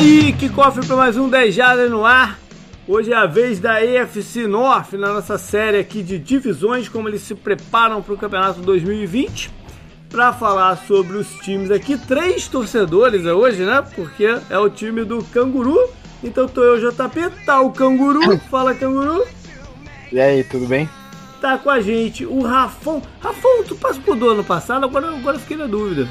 Aí, que cofre para mais um 10 Jardas no ar. Hoje é a vez da EFC North na nossa série aqui de divisões, como eles se preparam para o campeonato 2020. Para falar sobre os times aqui, três torcedores hoje, né? Porque é o time do Canguru. Então tô eu, JP, tá o Canguru. Fala, Canguru. E aí, tudo bem? Tá com a gente o Rafão. Rafão, tu passou do ano passado, agora, agora fiquei na dúvida.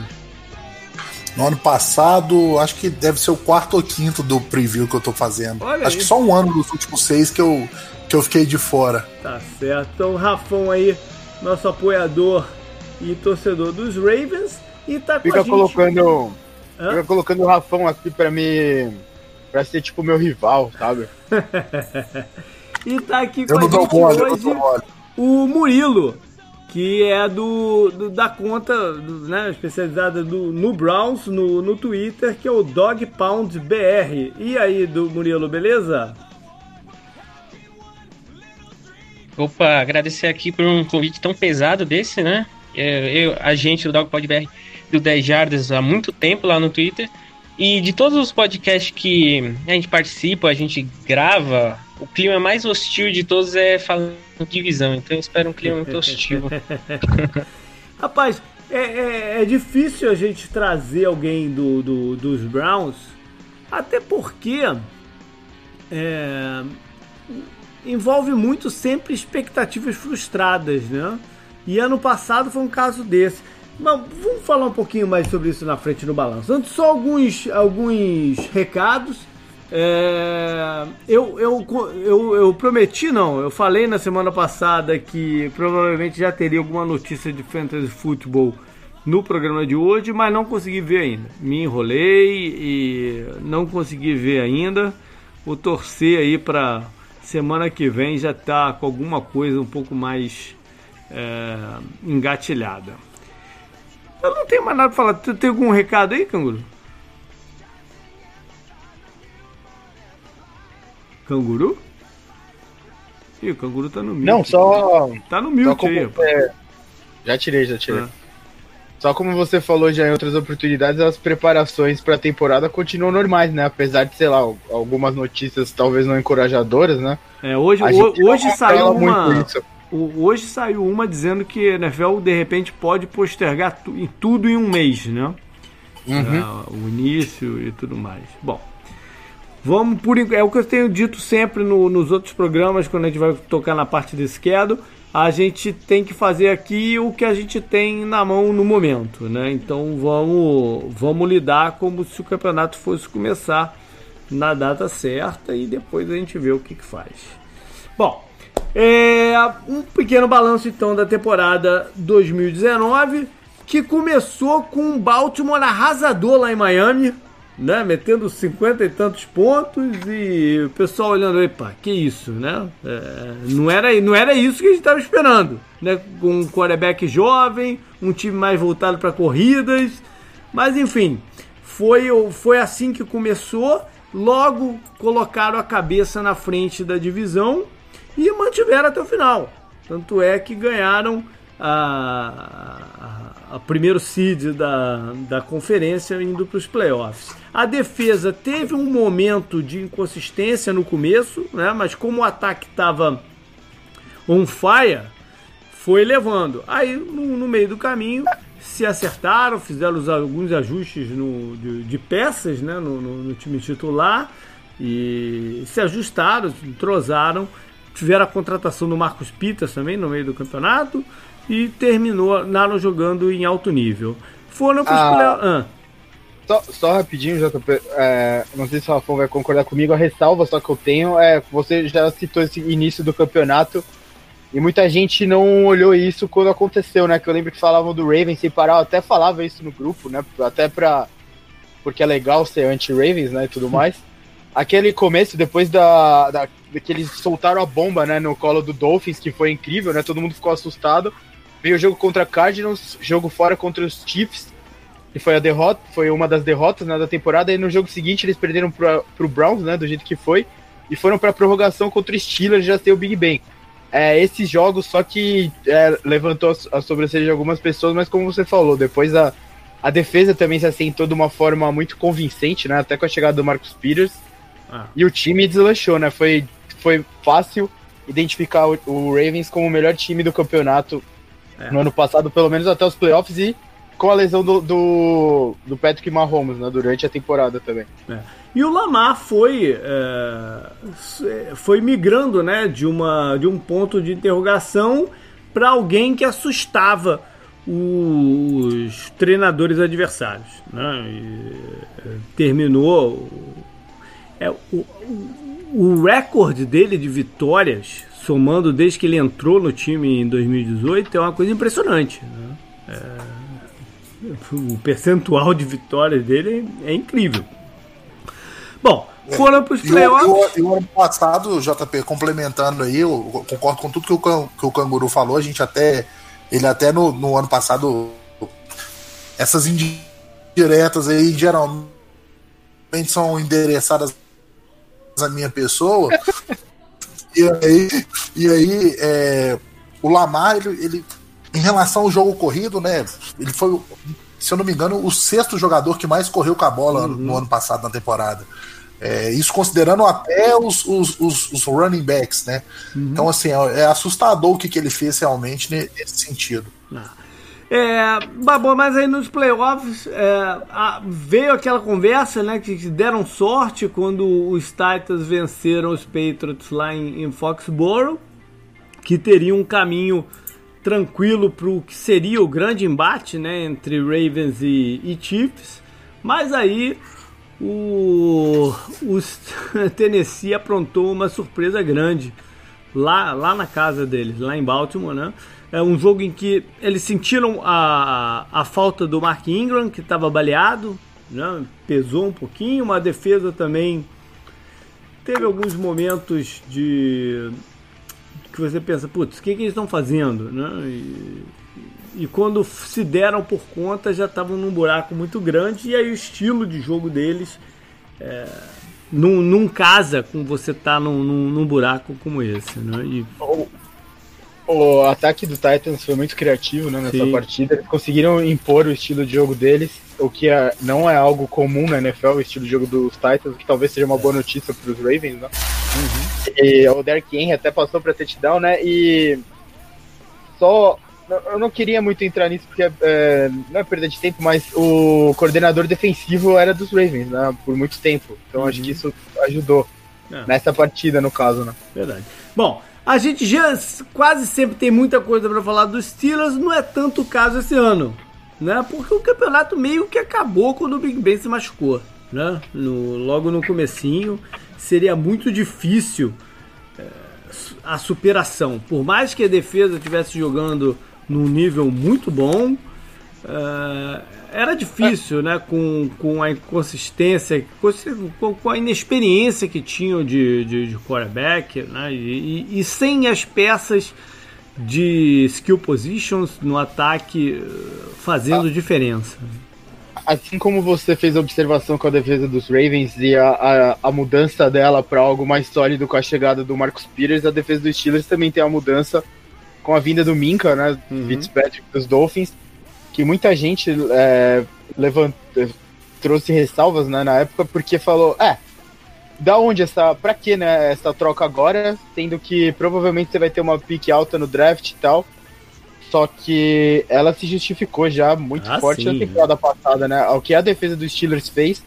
No ano passado, acho que deve ser o quarto ou quinto do preview que eu tô fazendo. Olha acho aí. que só um ano dos últimos seis que eu, que eu fiquei de fora. Tá certo. Então, o Rafão aí, nosso apoiador e torcedor dos Ravens. E tá com a Fica gente. colocando. Hã? Fica colocando o Rafão aqui pra me. pra ser tipo meu rival, sabe? E tá aqui com Eu a não dou gente não hoje o Murilo, que é do, do- da conta do- né, especializada do, no Browns, no, no Twitter, que é o Dog Pound BR. E aí, do Murilo, beleza? Opa, agradecer aqui por um convite tão pesado desse, né? É, Eu, a gente do Dog Pod BR do 10 Jardas há muito tempo lá no Twitter. E de todos os podcasts que a gente participa, a gente grava, o clima mais hostil de todos é falando de divisão. Então eu espero um clima muito hostil. Rapaz, é, é- é difícil a gente trazer alguém do, do- dos Browns, até porque é, envolve muito sempre expectativas frustradas, né? E ano passado foi um caso desse. Mas vamos falar um pouquinho mais sobre isso na frente no balanço. Antes, só alguns, alguns recados. É, eu, eu, eu, eu prometi, não, eu falei na semana passada que provavelmente já teria alguma notícia de Fantasy Football no programa de hoje, mas não consegui ver ainda. Me enrolei e não consegui ver ainda. Vou torcer aí para semana que vem já tá com alguma coisa um pouco mais é, engatilhada. Eu não tenho mais nada pra falar. Tu tem algum recado aí, Canguru? Canguru? Ih, o canguru tá no mute. Não, só. Tá no só mute como, aí, rapaz. é, já tirei, já tirei. Ah. Só como você falou já em outras oportunidades, as preparações pra temporada continuam normais, né? Apesar de, sei lá, algumas notícias talvez não encorajadoras, né? É, hoje, A não hoje saiu uma. o- Hoje saiu uma dizendo que a NFL de repente pode postergar tu- tudo em um mês, né? Uhum. Ah, o início e tudo mais. Bom, vamos por é o que eu tenho dito sempre no- nos outros programas quando a gente vai tocar na parte de schedule. A gente tem que fazer aqui o que a gente tem na mão no momento, né? Então vamos vamos lidar como se o campeonato fosse começar na data certa e depois a gente vê o que, que faz. Bom, é, um pequeno balanço então da temporada 2019, que começou com um Baltimore arrasador lá em Miami, né? Metendo 50 e tantos pontos e o pessoal olhando, epa, que isso, né? É, não, era, não era isso que a gente estava esperando, né? Com um quarterback jovem, um time mais voltado para corridas, mas enfim, foi, foi assim que começou. Logo colocaram a cabeça na frente da divisão e mantiveram até o final. Tanto é que ganharam a, a, a primeiro seed da, da conferência indo para os playoffs. A defesa teve um momento de inconsistência no começo, né? mas como o ataque estava on fire, foi levando. Aí no, no meio do caminho se acertaram, fizeram os- alguns ajustes no, de, de peças né? no, no- time titular e se ajustaram, entrosaram. Tiveram a contratação do Marcos Peters também no meio do campeonato e terminaram jogando em alto nível. Foram para os Ah. Só, só rapidinho, JP, é, não sei se o Rafão vai concordar comigo, a ressalva só que eu tenho é você já citou esse início do campeonato e muita gente não olhou isso quando aconteceu, né? Que eu lembro que falavam do Ravens sem parar, eu até falava isso no grupo, né? Até pra. Porque é legal ser anti-Ravens, né? E tudo mais. Aquele começo, depois da, da, que eles soltaram a bomba, né? No colo do Dolphins, que foi incrível, né? Todo mundo ficou assustado. Veio o jogo contra Cardinals, jogo fora contra os Chiefs. Que foi a derrota, foi uma das derrotas né, da temporada, e no jogo seguinte eles perderam pra, pro Browns, né, do jeito que foi, e foram pra prorrogação contra o Steelers, já tem o Big Ben. É, esses jogos só que é, levantou a, a sobrancelha de algumas pessoas, mas como você falou, depois a, A defesa também se assentou de uma forma muito convincente, né? Até com a chegada do Marcus Peters. Ah. E o time deslanchou, né? Foi, foi fácil identificar o, o Ravens como o melhor time do campeonato é. no ano passado, pelo menos até os playoffs, e com a lesão do, do, do Patrick Mahomes, né? Durante a temporada também. É. E o Lamar foi, é, foi migrando né, de, uma, de um ponto de interrogação para alguém que assustava os treinadores adversários. Né? E, é, terminou. É, o, o recorde dele de vitórias, somando desde que ele entrou no time em 2018, é uma coisa impressionante. Né? É, o percentual de vitórias dele é incrível. Bom, foram para os playoffs. E o ano passado, JP, complementando aí, eu concordo com tudo que o, que o Canguru falou. A gente até. Ele até no, no ano passado. Essas indiretas aí geralmente são endereçadas à minha pessoa. e aí, e aí é, o Lamar, ele, ele, em relação ao jogo corrido, né? Ele foi se eu não me engano, o sexto jogador que mais correu com a bola uhum. no ano passado na temporada. É, isso considerando até os, os, os, os running backs, né? Uhum. Então, assim, é, é, assustador o que, que ele fez realmente nesse sentido. Ah. É, bom, mas aí nos playoffs é, a, veio aquela conversa, né? Que deram sorte quando os Titans venceram os Patriots lá em, em Foxborough, que teriam um caminho tranquilo para o que seria o grande embate né, entre Ravens e, e Chiefs, mas aí o, Tennessee aprontou uma surpresa grande lá, lá na casa deles, lá em Baltimore, né? É um jogo em que eles sentiram a, a falta do Mark Ingram, que estava baleado, né? pesou um pouquinho, uma defesa também teve alguns momentos de que você pensa, putz, o que, que eles estão fazendo? Né? E, e quando se deram por conta já estavam num buraco muito grande e aí o estilo de jogo deles é, não, não casa com você estar tá num, num, num, buraco como esse. Né? E... O, o, ataque do Titans foi muito criativo né, nessa Sim. partida. Eles conseguiram impor o estilo de jogo deles, o que é, não é algo comum na NFL, o estilo de jogo dos Titans, que talvez seja uma boa notícia para os Ravens. Né? Uhum. E o Derrick Henry até passou para touchdown, né? E só eu não queria muito entrar nisso porque é, não é perda de tempo, mas o coordenador defensivo era dos Ravens, né? Por muito tempo. Então uhum. acho que isso ajudou é. nessa partida, no caso, né? Verdade. Bom, a gente já quase sempre tem muita coisa para falar dos Steelers, não é tanto o caso esse ano, né? Porque o campeonato meio que acabou quando o Big Ben se machucou, né? No, logo no comecinho, seria muito difícil é, a superação. Por mais que a defesa estivesse jogando num nível muito bom. Uh, era difícil, né? Com, com a inconsistência, com, a inexperiência que tinham de, de, de quarterback, né? E, e, e, sem as peças de skill positions no ataque fazendo ah, diferença. Assim como você fez a observação com a defesa dos Ravens e a, a, a mudança dela para algo mais sólido com a chegada do Marcus Peters, a defesa dos Steelers também tem a mudança com a vinda do Minka, né, uhum. Fitzpatrick dos Dolphins, que muita gente é, levant, trouxe ressalvas né, na época porque falou, é, da onde essa, pra que né, essa troca agora, sendo que provavelmente você vai ter uma pique alta no draft e tal, só que ela se justificou já muito ah, forte sim. na temporada passada, né, o que a defesa dos Steelers fez,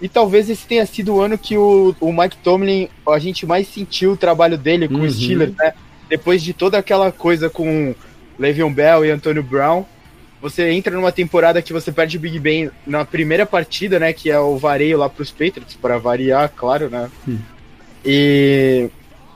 e talvez esse tenha sido o ano que o, o Mike Tomlin, a gente mais sentiu o trabalho dele com uhum. os Steelers, né, depois de toda aquela coisa com Le'Veon Bell e Antonio Brown, você entra numa temporada que você perde o Big Ben na primeira partida, né, que é o vareio lá para os Patriots, para variar, claro, né? Hum. E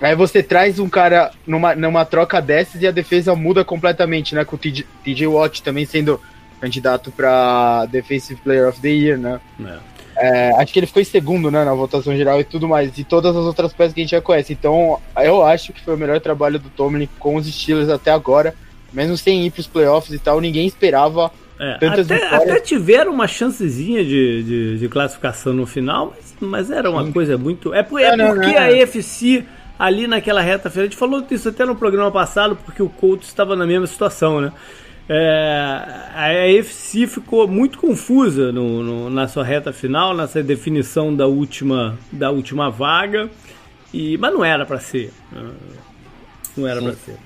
aí você traz um cara numa, numa troca dessas e a defesa muda completamente, né, com o TJ, TJ Watt também sendo candidato para Defensive Player of the Year, né? É. É, acho que ele ficou em segundo, né, na votação geral e tudo mais, e todas as outras peças que a gente já conhece. Então, eu acho que foi o melhor trabalho do Tomlin com os Steelers até agora, mesmo sem ir para os playoffs e tal, ninguém esperava é, tantas até. Até tiveram uma chancezinha de, de, de classificação no final, mas, mas era uma Sim. coisa muito. É, é, não, porque não, não. a EFC ali naquela reta final, a gente falou disso até no programa passado, porque o Colts estava na mesma situação, né? É, a AFC ficou muito confusa no, no, na sua reta final, nessa definição da última, da última vaga, e, mas não era para ser. Não era para ser.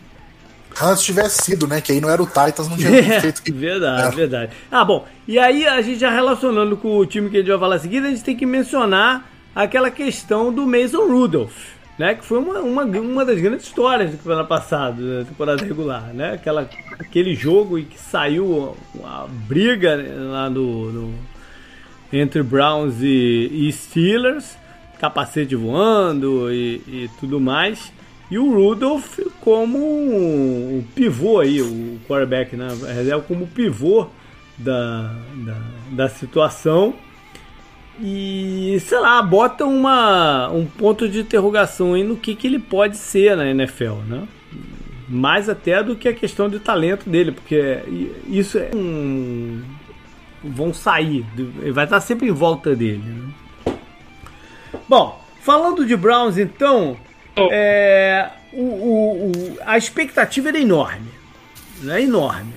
Antes tivesse sido, né? Que aí não era o Titans, não tinha é, feito que. Verdade, é. verdade. Ah, bom. E aí, a gente já relacionando com o time que a gente vai falar a seguir, a gente tem que mencionar aquela questão do Mason Rudolph né? Que foi uma, uma, uma das grandes histórias do ano passado, da temporada regular, né? Aquela, aquele jogo em que saiu a briga né, lá no entre Browns e, e, Steelers, capacete voando e, e, tudo mais. E o Rudolph como o pivô aí, o quarterback, né? Como pivô da, da, da situação e, sei lá, bota uma, um ponto de interrogação aí no que, que ele pode ser na NFL, né? Mais até do que a questão de talento dele, porque isso é um. vão sair, vai estar sempre em volta dele. Né? Bom, falando de Browns então, é, o, o, o, a expectativa era enorme. Né? Enorme.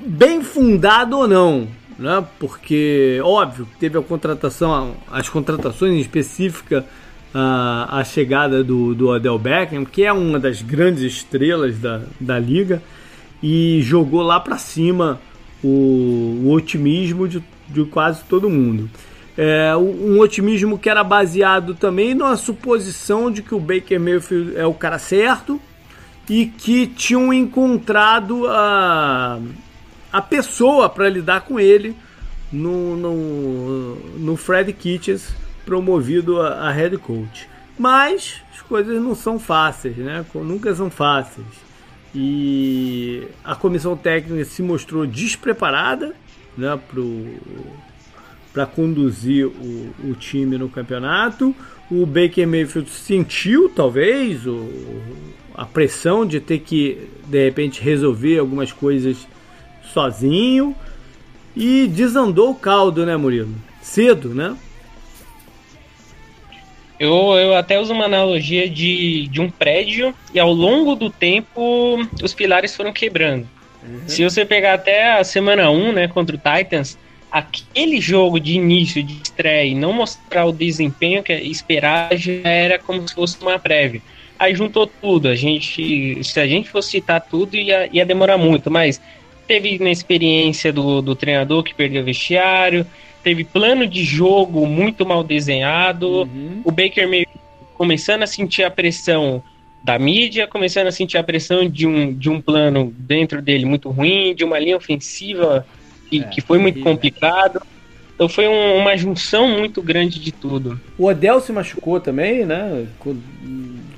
Bem fundado ou não né? Porque óbvio teve a contratação, as contratações específicas a, a chegada do, do Odell Beckham, que é uma das grandes estrelas da, da liga, e jogou lá para cima o, o, otimismo de, de quase todo mundo. É, um otimismo que era baseado também na suposição de que o Baker Mayfield é o cara certo e que tinham encontrado a, a pessoa para lidar com ele no, no, no Fred Kitchens promovido a, a head coach. Mas as coisas não são fáceis, né? Nunca são fáceis. E a comissão técnica se mostrou despreparada né, para conduzir o, o, time no campeonato. O Baker Mayfield sentiu, talvez, o, a pressão de ter que, de repente, resolver algumas coisas sozinho e desandou o caldo, né, Murilo? Cedo, né? Eu, eu até uso uma analogia de, de um prédio e ao longo do tempo os pilares foram quebrando. Uhum. Se você pegar até a semana 1, né, contra o Titans, aquele jogo de início, de estreia e não mostrar o desempenho que esperava já era como se fosse uma prévia. Aí juntou tudo, a gente, se a gente fosse citar tudo ia, ia demorar muito, mas teve inexperiência do, do treinador que perdeu o vestiário, teve plano de jogo muito mal desenhado, uhum. o Baker meio começando a sentir a pressão da mídia, começando a sentir a pressão de um, de um plano dentro dele muito ruim, de uma linha ofensiva que, é, que foi muito complicado. Então foi um, uma junção muito grande de tudo. O Odell se machucou também, né?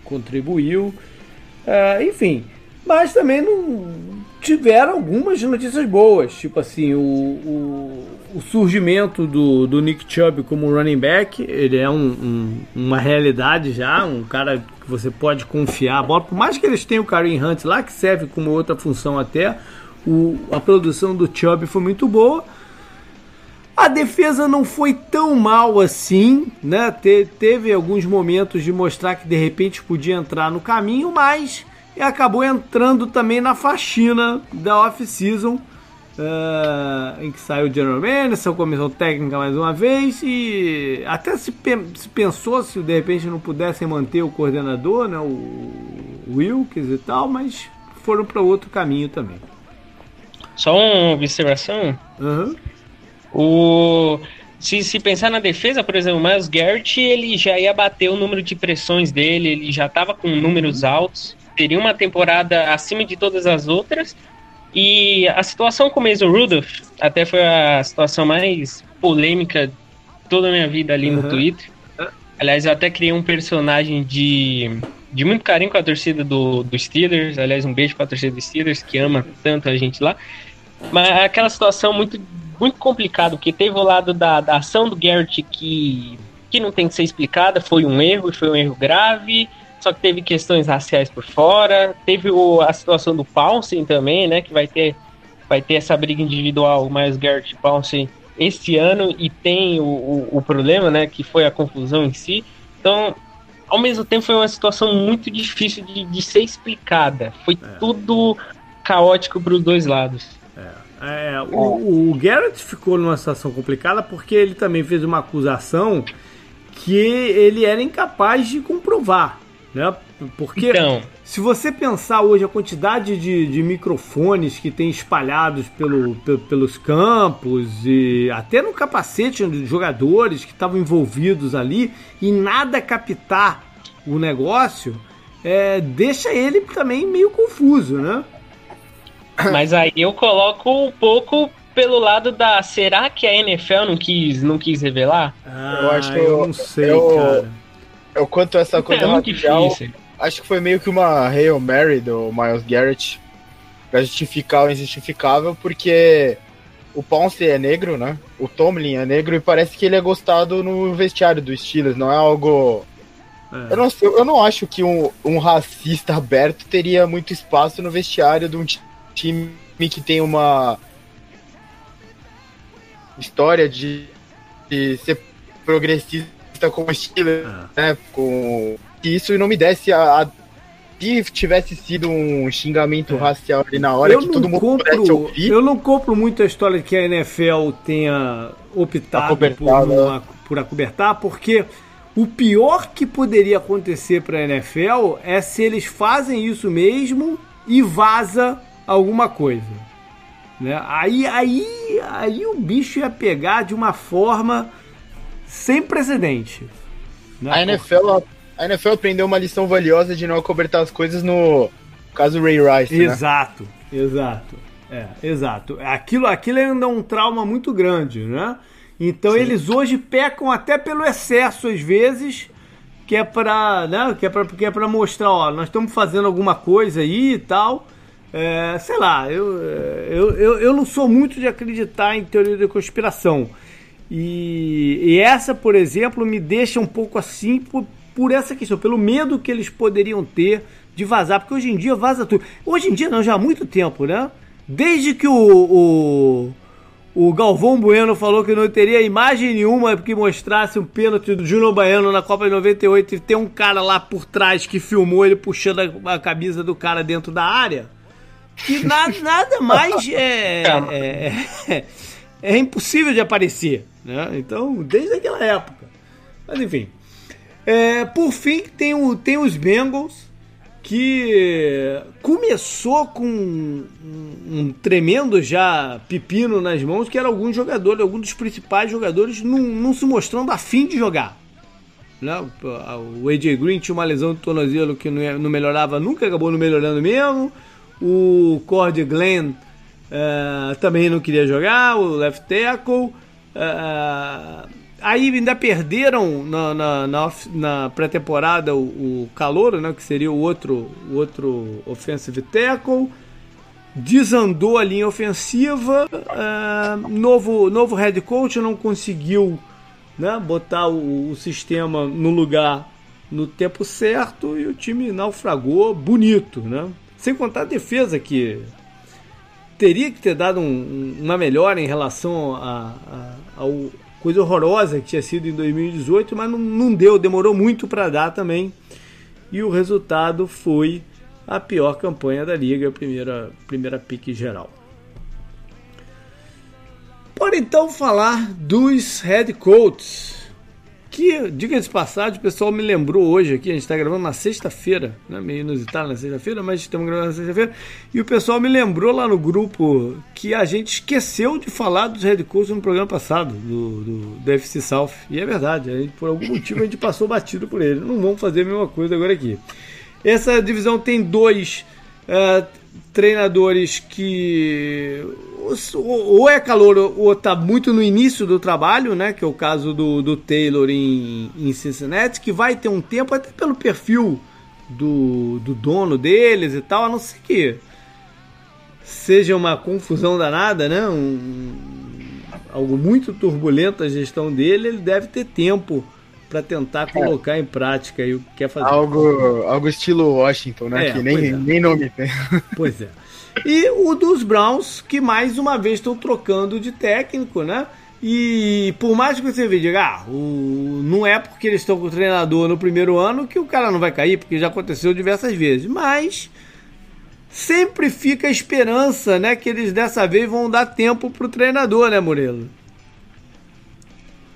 Contribuiu. Uh, enfim, mas também não tiveram algumas notícias boas, tipo assim, o, o, o surgimento do, do Nick Chubb como running back, ele é um, um, uma realidade já, um cara que você pode confiar a bola, por mais que eles tenham o Kareem Hunt lá, que serve como outra função até, o, a produção do Chubb foi muito boa, a defesa não foi tão mal assim, né? Te, teve alguns momentos de mostrar que de repente podia entrar no caminho, mas e acabou entrando também na faxina da off-season, uh, em que saiu o General Manager, comissão técnica mais uma vez, e até se, se, pensou se de repente não pudessem manter o coordenador, né, o Wilkes e tal, mas foram para outro caminho também. Só uma observação. Uhum. O se, se pensar na defesa, por exemplo, o Miles Garrett, ele já ia bater o número de pressões dele, ele já estava com números altos teria uma temporada acima de todas as outras. E a situação com o Mason Rudolph até foi a situação mais polêmica toda a minha vida ali uhum. no Twitter. Aliás, eu até criei um personagem de, de muito carinho com a torcida do, do Steelers. Aliás, um beijo para a torcida do Steelers, que ama tanto a gente lá. Mas aquela situação muito, muito complicada, porque teve o lado da, da ação do Garrett que, que não tem que ser explicada, foi um erro, foi um erro grave só que teve questões raciais por fora, teve o, a situação do Pouncing também, né, que vai ter, vai ter essa briga individual, mais Garrett Pouncing este ano, e tem o, o, o, problema, né, que foi a confusão em si. Então, ao mesmo tempo, foi uma situação muito difícil de, de ser explicada. Foi é. tudo caótico para os dois lados. É, é o, o Garrett ficou numa situação complicada porque ele também fez uma acusação que ele era incapaz de comprovar. Né? Porque Então, se você pensar hoje a quantidade de, de microfones que tem espalhados pelo, pe- pelos campos e até no capacete dos jogadores que estavam envolvidos ali e nada captar o negócio, é, deixa ele também meio confuso, né? mas aí eu coloco um pouco pelo lado da. Será que a NFL não quis, não quis revelar? Ah, Eu acho que eu eu- não sei, eu- cara. Eu quanto a essa coisa é difícil. acho que foi meio que uma Hail Mary do Miles Garrett pra justificar o injustificável, porque o Ponce é negro, né? O Tomlin é negro e parece que ele é gostado no vestiário do Steelers, não é algo. É. Eu não, sei, eu não acho que um, um racista aberto teria muito espaço no vestiário de um ti- time que tem uma história de, de ser progressista como o Steelers É. né, com que isso não me desse a, a- se tivesse sido um xingamento É. racial ali na hora eu que todo mundo compro, ouvir. eu não compro muito a história de que a NFL tenha optado por, né? uma- por acobertar, porque o pior que poderia acontecer para a NFL é se eles fazem isso mesmo e vaza alguma coisa. Né? Aí, aí, aí o bicho ia pegar de uma forma sem precedente. né? A NFL, a NFL aprendeu uma lição valiosa de não acobertar as coisas no caso Ray Rice, né? Exato, exato. É, exato. Aquilo, aquilo ainda é um trauma muito grande, né? Então eles hoje pecam até pelo excesso às vezes, que é para, né, que é que é para mostrar, ó, nós estamos fazendo alguma coisa aí e tal. É, sei lá, eu, eu, eu, eu não sou muito de acreditar em teoria da conspiração. E, e essa, por exemplo, me deixa um pouco assim por, por essa questão, pelo medo que eles poderiam ter de vazar, porque hoje em dia vaza tudo. Hoje em dia, não, já há muito tempo, né? Desde que o, o, o Galvão Bueno falou que não teria imagem nenhuma que mostrasse um pênalti do Júnior Baiano na Copa de 98 e tem um cara lá por trás que filmou ele puxando a, a camisa do cara dentro da área, que nada, nada mais é, é, é, é impossível de aparecer. Né? Então, desde aquela época. Mas enfim. É, por fim, tem, o, tem os Bengals, que começou com um, um tremendo já pepino nas mãos, que era alguns jogadores, alguns dos principais jogadores não, não se mostrando afim de jogar. Né? O AJ Green tinha uma lesão de tornozelo que não, ia- não melhorava nunca, acabou não melhorando mesmo. O Cord Glenn eh, também não queria jogar, o left tackle. Eh, aí ainda perderam na, na, na na pré-temporada o, o Calouro, né, que seria o outro, o outro offensive tackle. Desandou a linha ofensiva. eh, novo, novo head coach não conseguiu né, botar o, o sistema no lugar no tempo certo e o time naufragou bonito, né? Sem contar a defesa que teria que ter dado um- um- uma melhora em relação a, ao coisa horrorosa que tinha sido em 2018, mas não, não deu, demorou muito para dar também. E o resultado foi a pior campanha da liga, a primeira, primeira pique geral. Bora então falar dos head coaches. Que, diga de passagem, o pessoal me lembrou hoje aqui, a gente está gravando na sexta-feira, né? meio inusitado na sexta-feira, mas estamos gravando na sexta-feira. E o pessoal me lembrou lá no grupo que a gente esqueceu de falar dos head coaches no programa passado, do, do, do FC South. E é verdade, gente, por algum motivo a gente passou batido por ele. Não vamos fazer a mesma coisa agora aqui. Essa divisão tem dois é, treinadores que ou é calor ou está muito no início do trabalho, né? Que é o caso do, do Taylor em, em Cincinnati, que vai ter um tempo, até pelo perfil do, do dono deles e tal, a não ser que seja uma confusão danada, né? Um, algo muito turbulento a gestão dele, ele deve ter tempo para tentar colocar em prática aí o que quer fazer. Algo, algo estilo Washington, né? É, que nem, é. nem nome tem. Pois é. E o dos Browns, que mais uma vez estão trocando de técnico, né? E por mais que você veja, ah, o... não é porque eles estão com o treinador no primeiro ano que o cara não vai cair, porque já aconteceu diversas vezes. Mas sempre fica a esperança, né, que eles dessa vez vão dar tempo pro treinador, né, Murilo?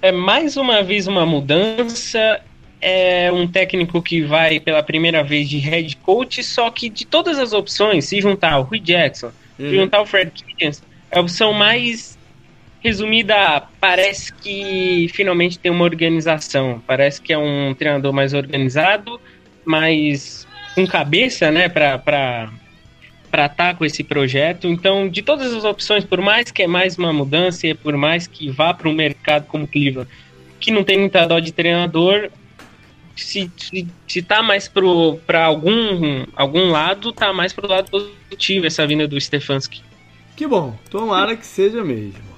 É mais uma vez uma mudança. É um técnico que vai pela primeira vez de head coach, só que de todas as opções, se juntar o Rui Jackson, uhum. se juntar o Fred Kitchens, a opção mais resumida parece que finalmente tem uma organização. Parece que é um treinador mais organizado, mais com cabeça, né, para para estar tá com esse projeto. Então, de todas as opções, por mais que é mais uma mudança, e por mais que vá para um mercado como Cleveland, que não tem muita dó de treinador, se, se, se tá mais para algum, algum lado, tá mais pro lado positivo essa vinda do Stefanski. Que bom, tomara que seja mesmo.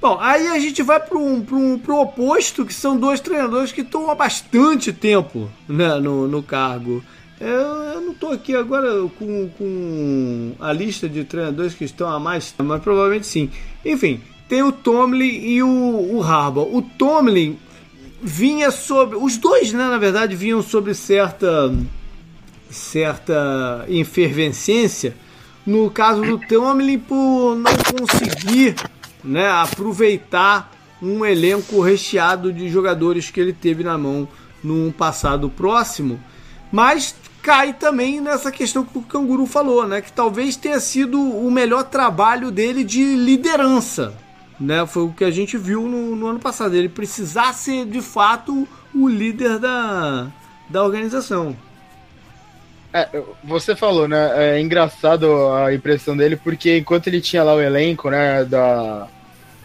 Bom, aí a gente vai para um, um, o oposto, que são dois treinadores que estão há bastante tempo né, no, no cargo. Eu, eu não estou aqui agora com, com a lista de treinadores que estão há mais, mas provavelmente sim. Enfim, tem o Tomlin e o, o Harbaugh. O Tomlin vinha sobre. Os dois, né, na verdade, vinham sobre certa. certa efervescência. No caso do Tomlin, por não conseguir né, aproveitar um elenco recheado de jogadores que ele teve na mão num passado próximo. Mas cai também nessa questão que o Canguru falou, né? Que talvez tenha sido o melhor trabalho dele de liderança. Né? Foi o que a gente viu no, no ano passado. Ele precisar ser de fato o líder da, da organização. É, você falou, né? É engraçado a impressão dele, porque enquanto ele tinha lá o elenco, né? Da,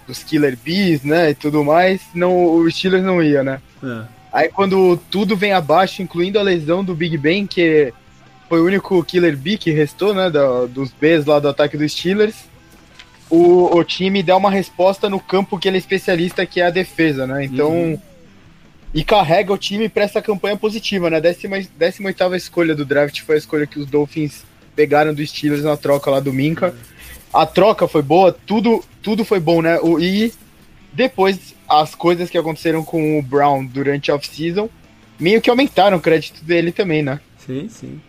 dos Killer Bees, né? E tudo mais, não, o Steelers não ia, né? É. Aí quando tudo vem abaixo, incluindo a lesão do Big Ben, que foi o único Killer B que restou, né, do, dos Bs lá do ataque dos Steelers, o, o time dá uma resposta no campo que ele é especialista, que é a defesa, né? Então. Uhum. E carrega o time para essa campanha positiva, né? 18 escolha do draft foi a escolha que os Dolphins pegaram dos Steelers na troca lá do Minka. A troca foi boa, tudo, tudo foi bom, né? O, e depois as coisas que aconteceram com o Brown durante a off-season meio que aumentaram o crédito dele também, né? Sim, sim.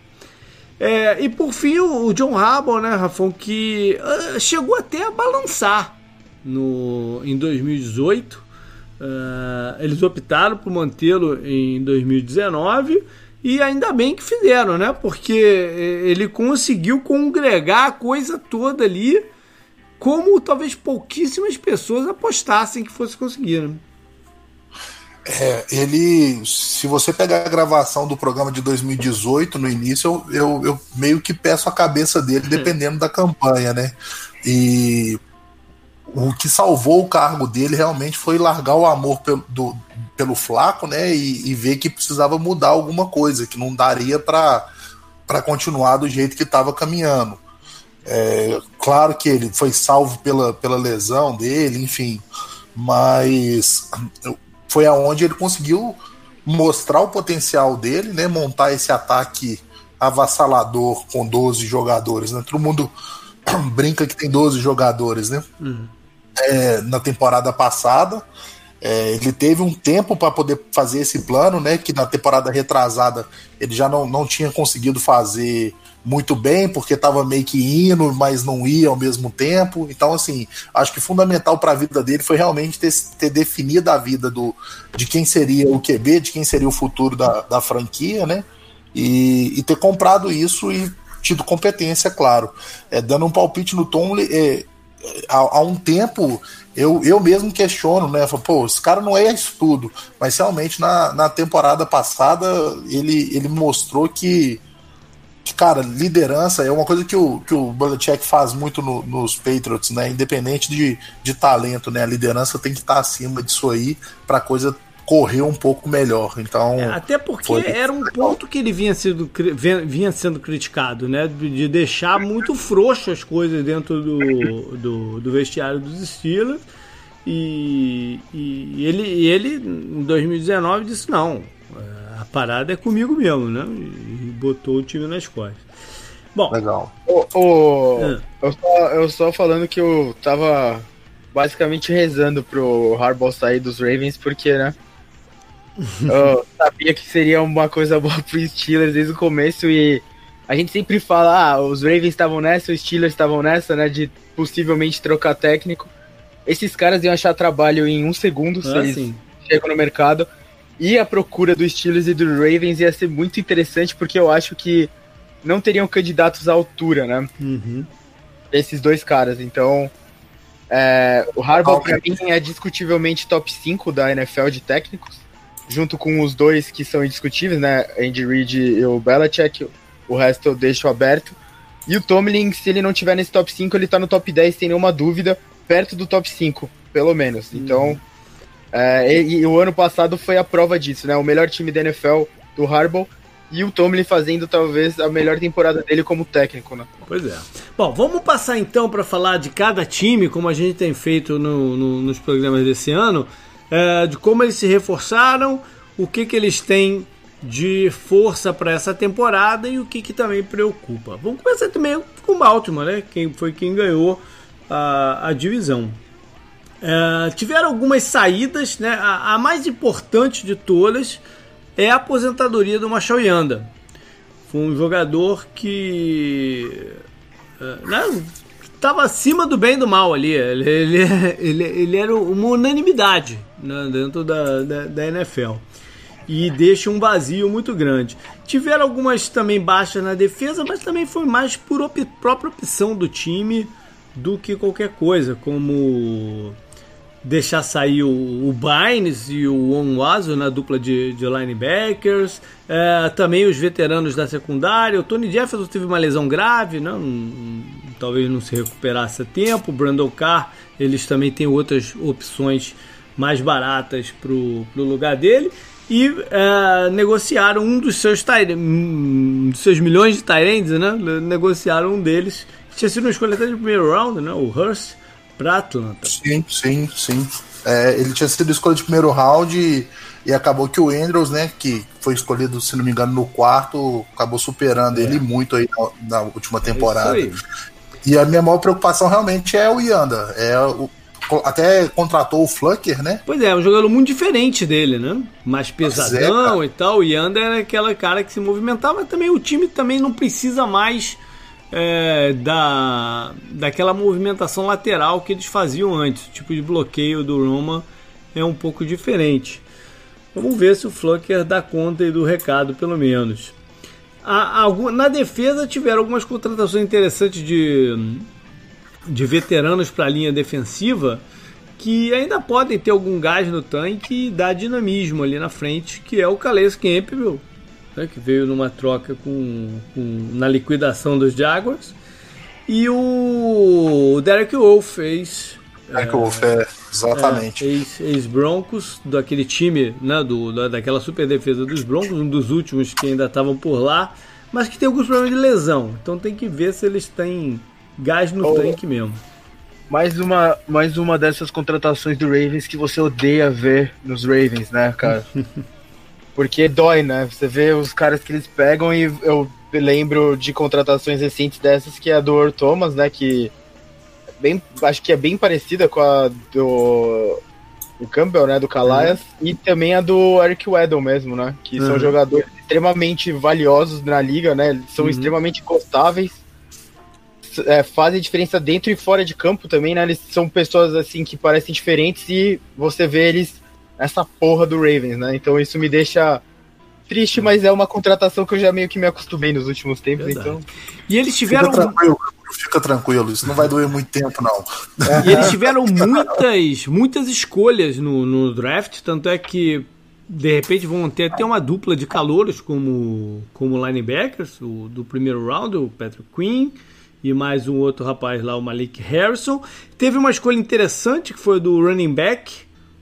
É, e por fim, o John Harbaugh, né, Rafão, que uh, chegou até a balançar no, em 2018. Uh, ah, eles optaram por mantê-lo em 2019 e ainda bem que fizeram, né? Porque eh, ele conseguiu congregar a coisa toda ali como talvez pouquíssimas pessoas apostassem que fosse conseguir. Né? É, ele, se você pegar a gravação do programa de 2018, no início, eu, eu, eu meio que peço a cabeça dele, dependendo da campanha, né? E o que salvou o cargo dele realmente foi largar o amor pelo, do, pelo Flaco, né? E, e, ver que precisava mudar alguma coisa, que não daria para continuar do jeito que estava caminhando. É, claro que ele foi salvo pela, pela lesão dele, enfim, mas foi aonde ele conseguiu mostrar o potencial dele, né? Montar esse ataque avassalador com 12 jogadores, né? Todo mundo brinca que tem 12 jogadores, né? Uhum. É, na temporada passada. É, ele teve um tempo para poder fazer esse plano, né? Que na temporada retrasada ele já não, não tinha conseguido fazer muito bem, porque estava meio que indo, mas não ia ao mesmo tempo. Então, assim, acho que fundamental para a vida dele foi realmente ter, ter definido a vida do, de quem seria o QB, de quem seria o futuro da, da franquia, né? E, e ter comprado isso e tido competência, claro. É, dando um palpite no Tom, é, há, há, um tempo eu, eu mesmo questiono, né? Falo, Pô, esse cara não é isso tudo. Mas realmente na, na temporada passada ele, ele mostrou que cara, liderança é uma coisa que o, que o Belichick faz muito no, nos Patriots, né? Independente de, de talento, né? A liderança tem que estar acima disso aí para a coisa correr um pouco melhor. Então, é, até porque foi... era um ponto que ele vinha sendo, vinha sendo criticado, né? De deixar muito frouxo as coisas dentro do, do, do vestiário dos Steelers. E, e ele, ele, em 2019, disse: não, a parada é comigo mesmo, né? E botou o time nas costas. Bom. Legal. O, o é. eu, só, eu só falando que eu tava basicamente rezando pro Harbaugh sair dos Ravens, porque, né? eu sabia que seria uma coisa boa pro Steelers desde o começo e a gente sempre fala, ah, os Ravens estavam nessa, os Steelers estavam nessa, né, de possivelmente trocar técnico. Esses caras iam achar trabalho em um segundo ah, se eles sim. chegam no mercado. E a procura dos Steelers e do Ravens ia ser muito interessante, porque eu acho que não teriam candidatos à altura, né? Uhum. Esses dois caras. Então, é, o Harbaugh, para mim, é discutivelmente top 5 da NFL de técnicos, junto com os dois que são indiscutíveis, né? Andy Reid e o Belichick. O resto eu deixo aberto. E o Tomlin, se ele não tiver nesse top 5, ele tá no top 10, sem nenhuma dúvida, perto do top 5, pelo menos. Então, uhum. É, e, e, o ano passado foi a prova disso, né? O melhor time da NFL do Harbaugh e o Tomlin fazendo talvez a melhor temporada dele como técnico, né? Pois é. Bom, vamos passar então para falar de cada time, como a gente tem feito no, no, nos programas desse ano, é, de como eles se reforçaram, o que, que eles têm de força para essa temporada e o que, que também preocupa. Vamos começar também com o Baltimore, né? Quem foi quem ganhou a, a divisão. É, tiveram algumas saídas, né? A, a mais importante de todas é a aposentadoria do Marshall Yanda. Foi um jogador que estava né, acima do bem e do mal ali. Ele, ele, ele, ele era uma unanimidade né, dentro da, da, da, NFL. E deixa um vazio muito grande. Tiveram algumas também baixas na defesa, mas também foi mais por op própria opção do time do que qualquer coisa, como deixar sair o, Bynes e o Onwazo na dupla de, de linebackers, é, também os veteranos da secundária. O Tony Jefferson teve uma lesão grave, né? talvez não se recuperasse a tempo. O Brandon Carr, eles também têm outras opções mais baratas para o lugar dele. E é, negociaram um dos seus, um dos seus milhões de Tyrands, né? Negociaram um deles, tinha sido uma escolha até de primeiro round, né? o Hurst para Atlanta. Sim, sim, sim. É, ele tinha sido escolhido de primeiro round e, e, acabou que o Andrews, né, que foi escolhido, se não me engano, no quarto, acabou superando é. ele muito aí na, na última é temporada. É e a minha maior preocupação realmente é o Yanda. É o, até contratou o Flucker, né? Pois é, é um jogador muito diferente dele, né? Mais é, pesadão é, e tal. O Yanda era aquela cara que se movimentava. Também o time também não precisa mais é, da, daquela movimentação lateral que eles faziam antes. O tipo de bloqueio do Roma é um pouco diferente. Vamos ver se o Flucker dá conta do recado, pelo menos. A, a, na defesa tiveram algumas contratações interessantes de, de veteranos para a linha defensiva que ainda podem ter algum gás no tanque e dar dinamismo ali na frente, que é o Calais Campbell, né, que veio numa troca com, com, na liquidação dos Jaguars. E o Derek Wolf fez. Derek é, Wolf, é, exatamente. É, Ex-Broncos, daquele time, né, do, da, daquela super defesa dos Broncos, um dos últimos que ainda estavam por lá, mas que tem alguns problemas de lesão. Então tem que ver se eles têm gás no oh. tanque mesmo. Mais uma, mais uma dessas contratações do Ravens que você odeia ver nos Ravens, né, cara? Porque dói, né? Você vê os caras que eles pegam e eu lembro de contratações recentes dessas que é a do Earl Thomas, né? Que bem, acho que é bem parecida com a do, do Campbell, né? Do Calaias. Uhum. E também a do Eric Weddle mesmo, né? Que uhum. são jogadores extremamente valiosos na liga, né? Eles são uhum. extremamente costáveis. É, fazem diferença dentro e fora de campo também, né? Eles são pessoas assim que parecem diferentes e você vê eles essa porra do Ravens, né? Então isso me deixa triste, mas é uma contratação que eu já meio que me acostumei nos últimos tempos, Verdade. então. E eles tiveram. Fica tranquilo, fica tranquilo, isso não vai doer muito tempo, não. E eles tiveram muitas, muitas escolhas no, no draft, tanto é que de repente vão ter até uma dupla de calouros como, como linebackers, o, do primeiro round, o Patrick Quinn e mais um outro rapaz lá, o Malik Harrison. Teve uma escolha interessante que foi do running back,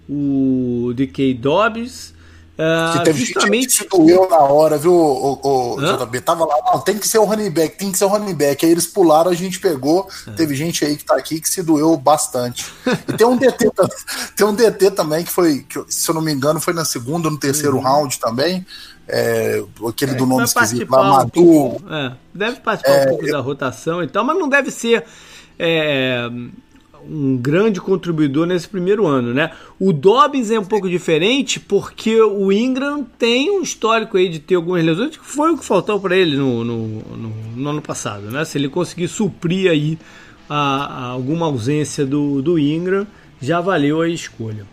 o DK Dobbs. Uh, teve justamente... gente que se doeu na hora, viu, o, o JB? Tava lá, não, tem que ser o running back, tem que ser o running back. Aí eles pularam, a gente pegou. É. Teve gente aí que tá aqui que se doeu bastante. E tem um DT, tem um DT também que foi, que, se eu não me engano, foi na segunda ou no terceiro uhum. round também. É, aquele é, do nome esquisito lá, Madu. Um é, deve participar um é, pouco da rotação e tal, mas não deve ser. Um grande contribuidor nesse primeiro ano, né? O Dobbins é um pouco diferente porque o Ingram tem um histórico aí de ter algumas lesões que foi o que faltou para ele no, no, no, no, ano passado, né? Se ele conseguir suprir aí a, a alguma ausência do, do Ingram, já valeu a escolha.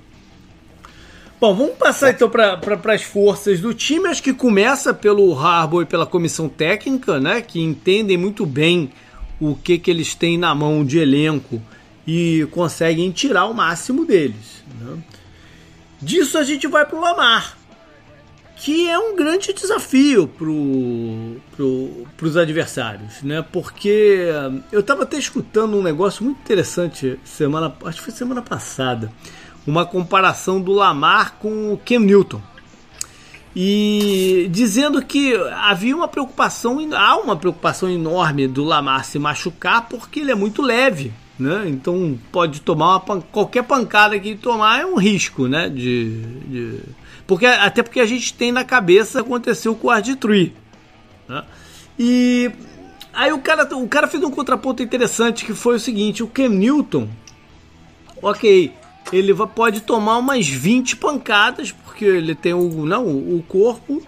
Bom, vamos passar então para pra, as forças do time. Acho que começa pelo Harbour e pela comissão técnica, né? Que entendem muito bem o que, que eles têm na mão de elenco e conseguem tirar o máximo deles. Né? Disso a gente vai para o Lamar, que é um grande desafio para pro, os adversários, né? Porque eu estava até escutando um negócio muito interessante semana, acho que foi semana passada, uma comparação do Lamar com o Cam Newton e dizendo que havia uma preocupação, há uma preocupação enorme do Lamar se machucar porque ele é muito leve, né? Então pode tomar uma, qualquer pancada que tomar é um risco, né? De, de, porque até porque a gente tem na cabeça aconteceu com o Arditree, né? E aí o cara, o cara fez um contraponto interessante que foi o seguinte: o Cam Newton, ok, ele pode tomar umas 20 pancadas, porque ele tem o, não, o corpo.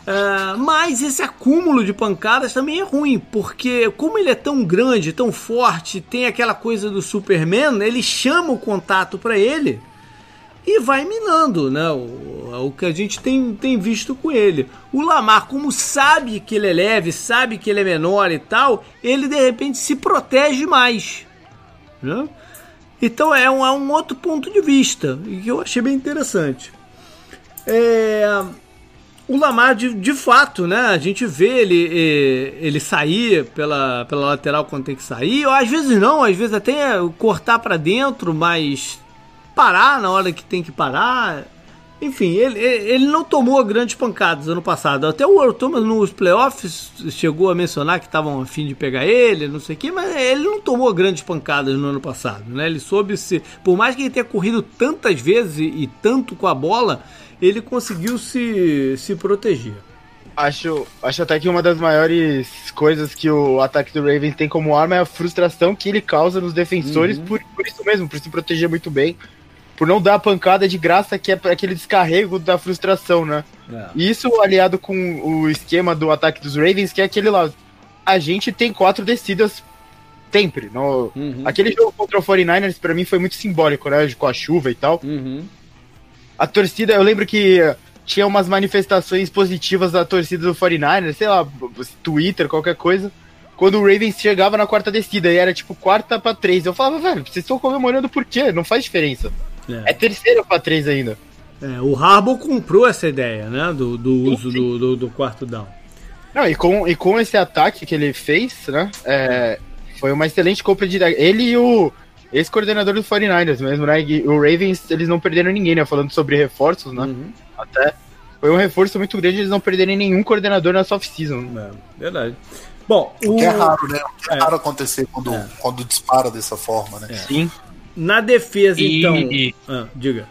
Uh, mas esse acúmulo de pancadas também é ruim, porque como ele é tão grande, tão forte, tem aquela coisa do Superman, ele chama o contato para ele e vai minando, né? O, o, que a gente tem, tem visto com ele. O Lamar, como sabe que ele é leve, sabe que ele é menor e tal, ele de repente se protege mais. Né? Então é um, é um outro ponto de vista que eu achei bem interessante. É, o Lamar, de, de fato, né? A gente vê ele, ele sair pela, pela lateral quando tem que sair, ou às vezes não, às vezes até cortar para dentro, mas parar na hora que tem que parar. Enfim, ele, ele não tomou grandes pancadas ano passado. Até o Thomas nos playoffs chegou a mencionar que estavam a fim de pegar ele, não sei o que, mas ele não tomou grandes pancadas no ano passado. Né? Ele soube se. Por mais que ele tenha corrido tantas vezes e, e tanto com a bola, ele conseguiu se, se proteger. Acho, acho até que uma das maiores coisas que o ataque do Ravens tem como arma é a frustração que ele causa nos defensores uhum. por, por isso mesmo, por se proteger muito bem por não dar a pancada de graça que é aquele descarrego da frustração, né? É. Isso aliado com o esquema do ataque dos Ravens, que é aquele lá. A gente tem quatro descidas sempre. No, uhum. Aquele jogo contra o 49ers, para mim, foi muito simbólico, né? Com a chuva e tal. Uhum. A torcida, eu lembro que tinha umas manifestações positivas da torcida do 49ers, sei lá, Twitter, qualquer coisa. Quando o Ravens chegava na quarta descida e era tipo quarta para três, eu falava, velho, vocês estão comemorando por quê? Não faz diferença. É, é terceiro para três ainda. É, o Harbaugh comprou essa ideia, né? Do, do uso do, do, do, quarto down. Não, e com, e com esse ataque que ele fez, né? É, foi uma excelente compra de. Ele e o ex-coordenador do 49ers mesmo, né? E o Ravens, eles não perderam ninguém, né? Falando sobre reforços, né? Uhum. Até. Foi um reforço muito grande eles não perderem nenhum coordenador nessa off-season. É, verdade. Bom, o, o que é raro, né? O que é, é. raro acontecer quando, é. quando dispara dessa forma, né? Sim. Na defesa, e, então. E, ah, diga.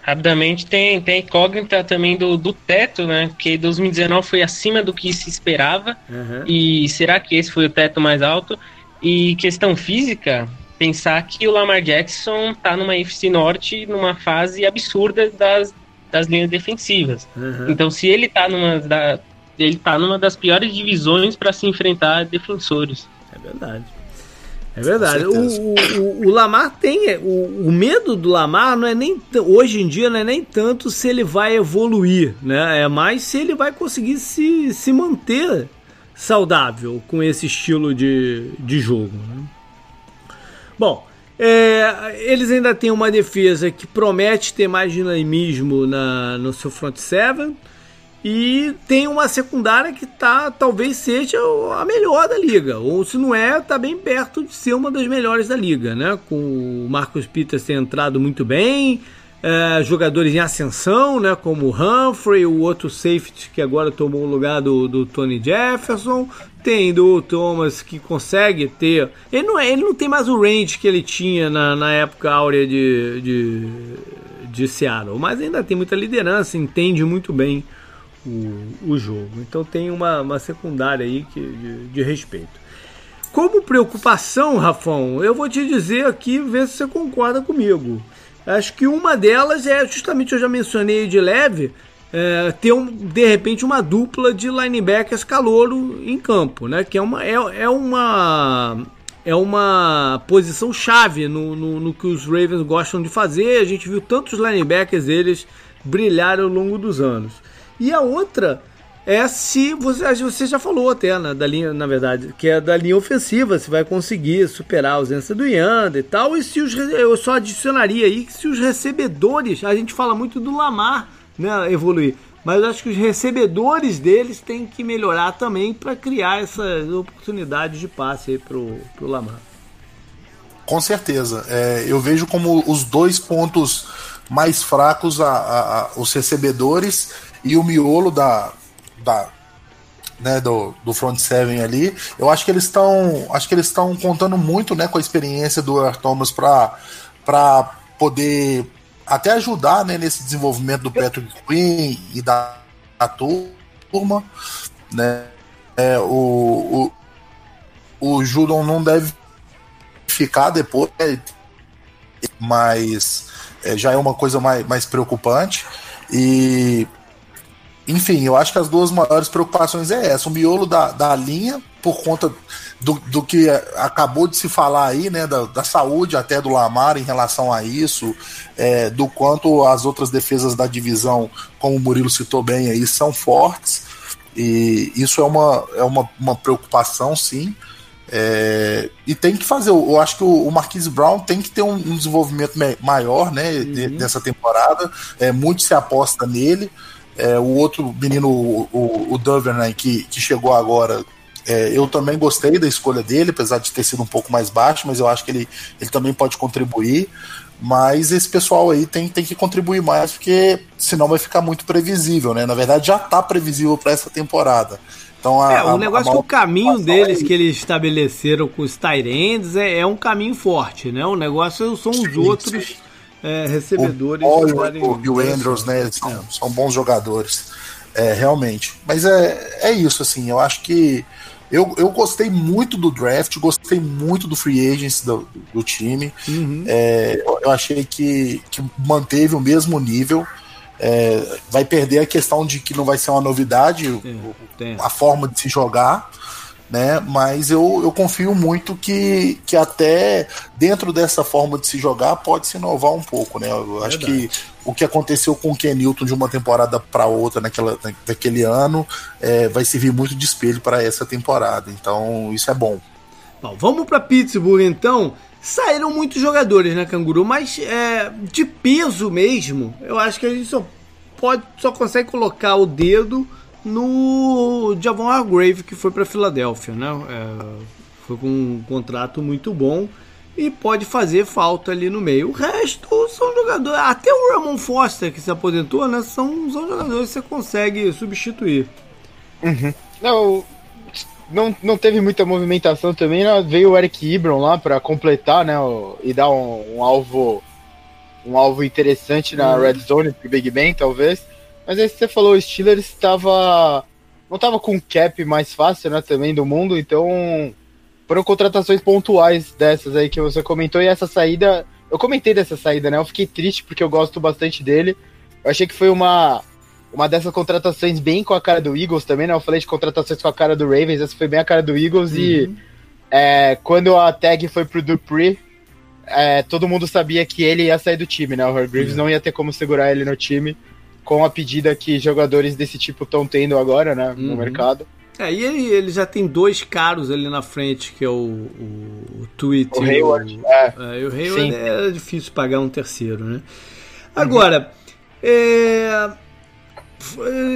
Rapidamente, tem, tem incógnita também do, do teto, né? Que 2019 foi acima do que se esperava. Uhum. E será que esse foi o teto mais alto? E questão física, pensar que o Lamar Jackson tá numa FC Norte numa fase absurda das, das linhas defensivas. Uhum. Então, se ele tá numa da, ele tá numa das piores divisões para se enfrentar defensores. É verdade. É verdade. O, o, o, Lamar tem. O, o, medo do Lamar não é nem. Hoje em dia não é nem tanto se ele vai evoluir, né? É mais se ele vai conseguir se, se manter saudável com esse estilo de, de jogo. Né? Bom, é, eles ainda têm uma defesa que promete ter mais dinamismo na, no seu front seven. E tem uma secundária que tá, talvez seja a melhor da liga. Ou se não é, tá bem perto de ser uma das melhores da liga, né? Com o Marcos Peters ter entrado muito bem, é, jogadores em ascensão, né? Como o Humphrey, o outro safety que agora tomou o lugar do, do Tony Jefferson. Tem do Thomas que consegue ter. Ele não, é, ele não tem mais o range que ele tinha na, na época áurea de, de, de Seattle, mas ainda tem muita liderança, entende muito bem o, o jogo. Então tem uma, uma secundária aí que, de, de respeito. como preocupação, Rafão, eu vou te dizer aqui, ver se você concorda comigo. Acho que uma delas é justamente eu já mencionei de leve, é, ter um, de repente uma dupla de linebackers calouro em campo, né? Que é uma é, é uma é uma posição chave no, no, no, que os Ravens gostam de fazer. A gente viu tantos linebackers deles brilhar ao longo dos anos. E a outra é se você, você já falou até na, da linha, na verdade, que é da linha ofensiva, se vai conseguir superar a ausência do Yanda e tal. E se os eu só adicionaria aí que se os recebedores, a gente fala muito do Lamar, né, evoluir, mas eu acho que os recebedores deles têm que melhorar também para criar essas oportunidades de passe aí pro, pro Lamar. Com certeza. É, eu vejo como os dois pontos mais fracos a, a, a, os recebedores e o miolo da, da né, do, do front seven ali. Eu acho que eles estão, acho que eles estão contando muito, né, com a experiência do Earl Thomas para para poder até ajudar, né, nesse desenvolvimento do Patrick Quinn e da, da turma, né? É, o, o, o Judon não deve ficar depois, mas é, já é uma coisa mais, mais preocupante. E enfim, eu acho que as duas maiores preocupações é essa: o miolo da, da linha, por conta do, do que acabou de se falar aí, né, da, da saúde até do Lamar em relação a isso, é, do quanto as outras defesas da divisão, como o Murilo citou bem aí, são fortes. E isso é uma, é uma, uma preocupação, sim. É, e tem que fazer, eu acho que o, Marquise Brown tem que ter um, um desenvolvimento maior né, uhum. dessa temporada. É, muito se aposta nele. É, o outro menino, o, o, o Duvernay, que, que chegou agora, é, eu também gostei da escolha dele, apesar de ter sido um pouco mais baixo, mas eu acho que ele, ele também pode contribuir. Mas esse pessoal aí tem, tem que contribuir mais, porque senão vai ficar muito previsível, né? Na verdade, já está previsível para essa temporada. Então, a, é, o negócio a, a que o caminho deles é que eles estabeleceram com os Tyrands é, é um caminho forte, né? O negócio são os sim, outros. Sim é, recebedores. O Paul e o Andrews, né? São, é. são bons jogadores. É, realmente. Mas é, é isso, assim. Eu acho que. Eu, eu gostei muito do draft, gostei muito do free agents do, do time. Uhum. É, eu, eu, achei que, que manteve o mesmo nível. É, vai perder a questão de que não vai ser uma novidade é, a forma de se jogar né? Mas eu, eu confio muito que, que até dentro dessa forma de se jogar pode se inovar um pouco, né? Eu acho que o que aconteceu com o Ken Newton de uma temporada para outra naquela, naquele ano é, vai servir muito de espelho para essa temporada. Então isso é bom. Bom, vamos para Pittsburgh então. Saíram muitos jogadores, né, Canguru? Mas é, de peso mesmo, eu acho que a gente só pode, só consegue colocar o dedo no Javon Hargrave, que foi para Filadélfia, né? É, foi com um contrato muito bom e pode fazer falta ali no meio. O resto são jogadores, até o Ramon Foster que se aposentou, né? São, são jogadores que você consegue substituir. Uhum. Não, não, não teve muita movimentação também, né? veio o Eric Ibron lá para completar, né? E dar um, um, alvo um alvo interessante na uhum. red zone pro Big Ben, talvez. Mas aí você falou, o Steelers estava. Não estava com o cap mais fácil, né? Também do mundo, então. Foram contratações pontuais dessas aí que você comentou, e essa saída. Eu comentei dessa saída, né? Eu fiquei triste porque eu gosto bastante dele. Eu achei que foi uma. Uma dessas contratações bem com a cara do Eagles também, né? Eu falei de contratações com a cara do Ravens, essa foi bem a cara do Eagles. Uhum. E é, quando a tag foi pro Dupree, é, todo mundo sabia que ele ia sair do time, né? O Hargreaves uhum. não ia ter como segurar ele no time com a pedida que jogadores desse tipo estão tendo agora, né, no uhum. mercado. É, e ele, ele já tem dois caros ali na frente, que é o, o, o Tweet o Hayward. O, é. É, e o Hayward é difícil pagar um terceiro, né? Agora, uhum. é,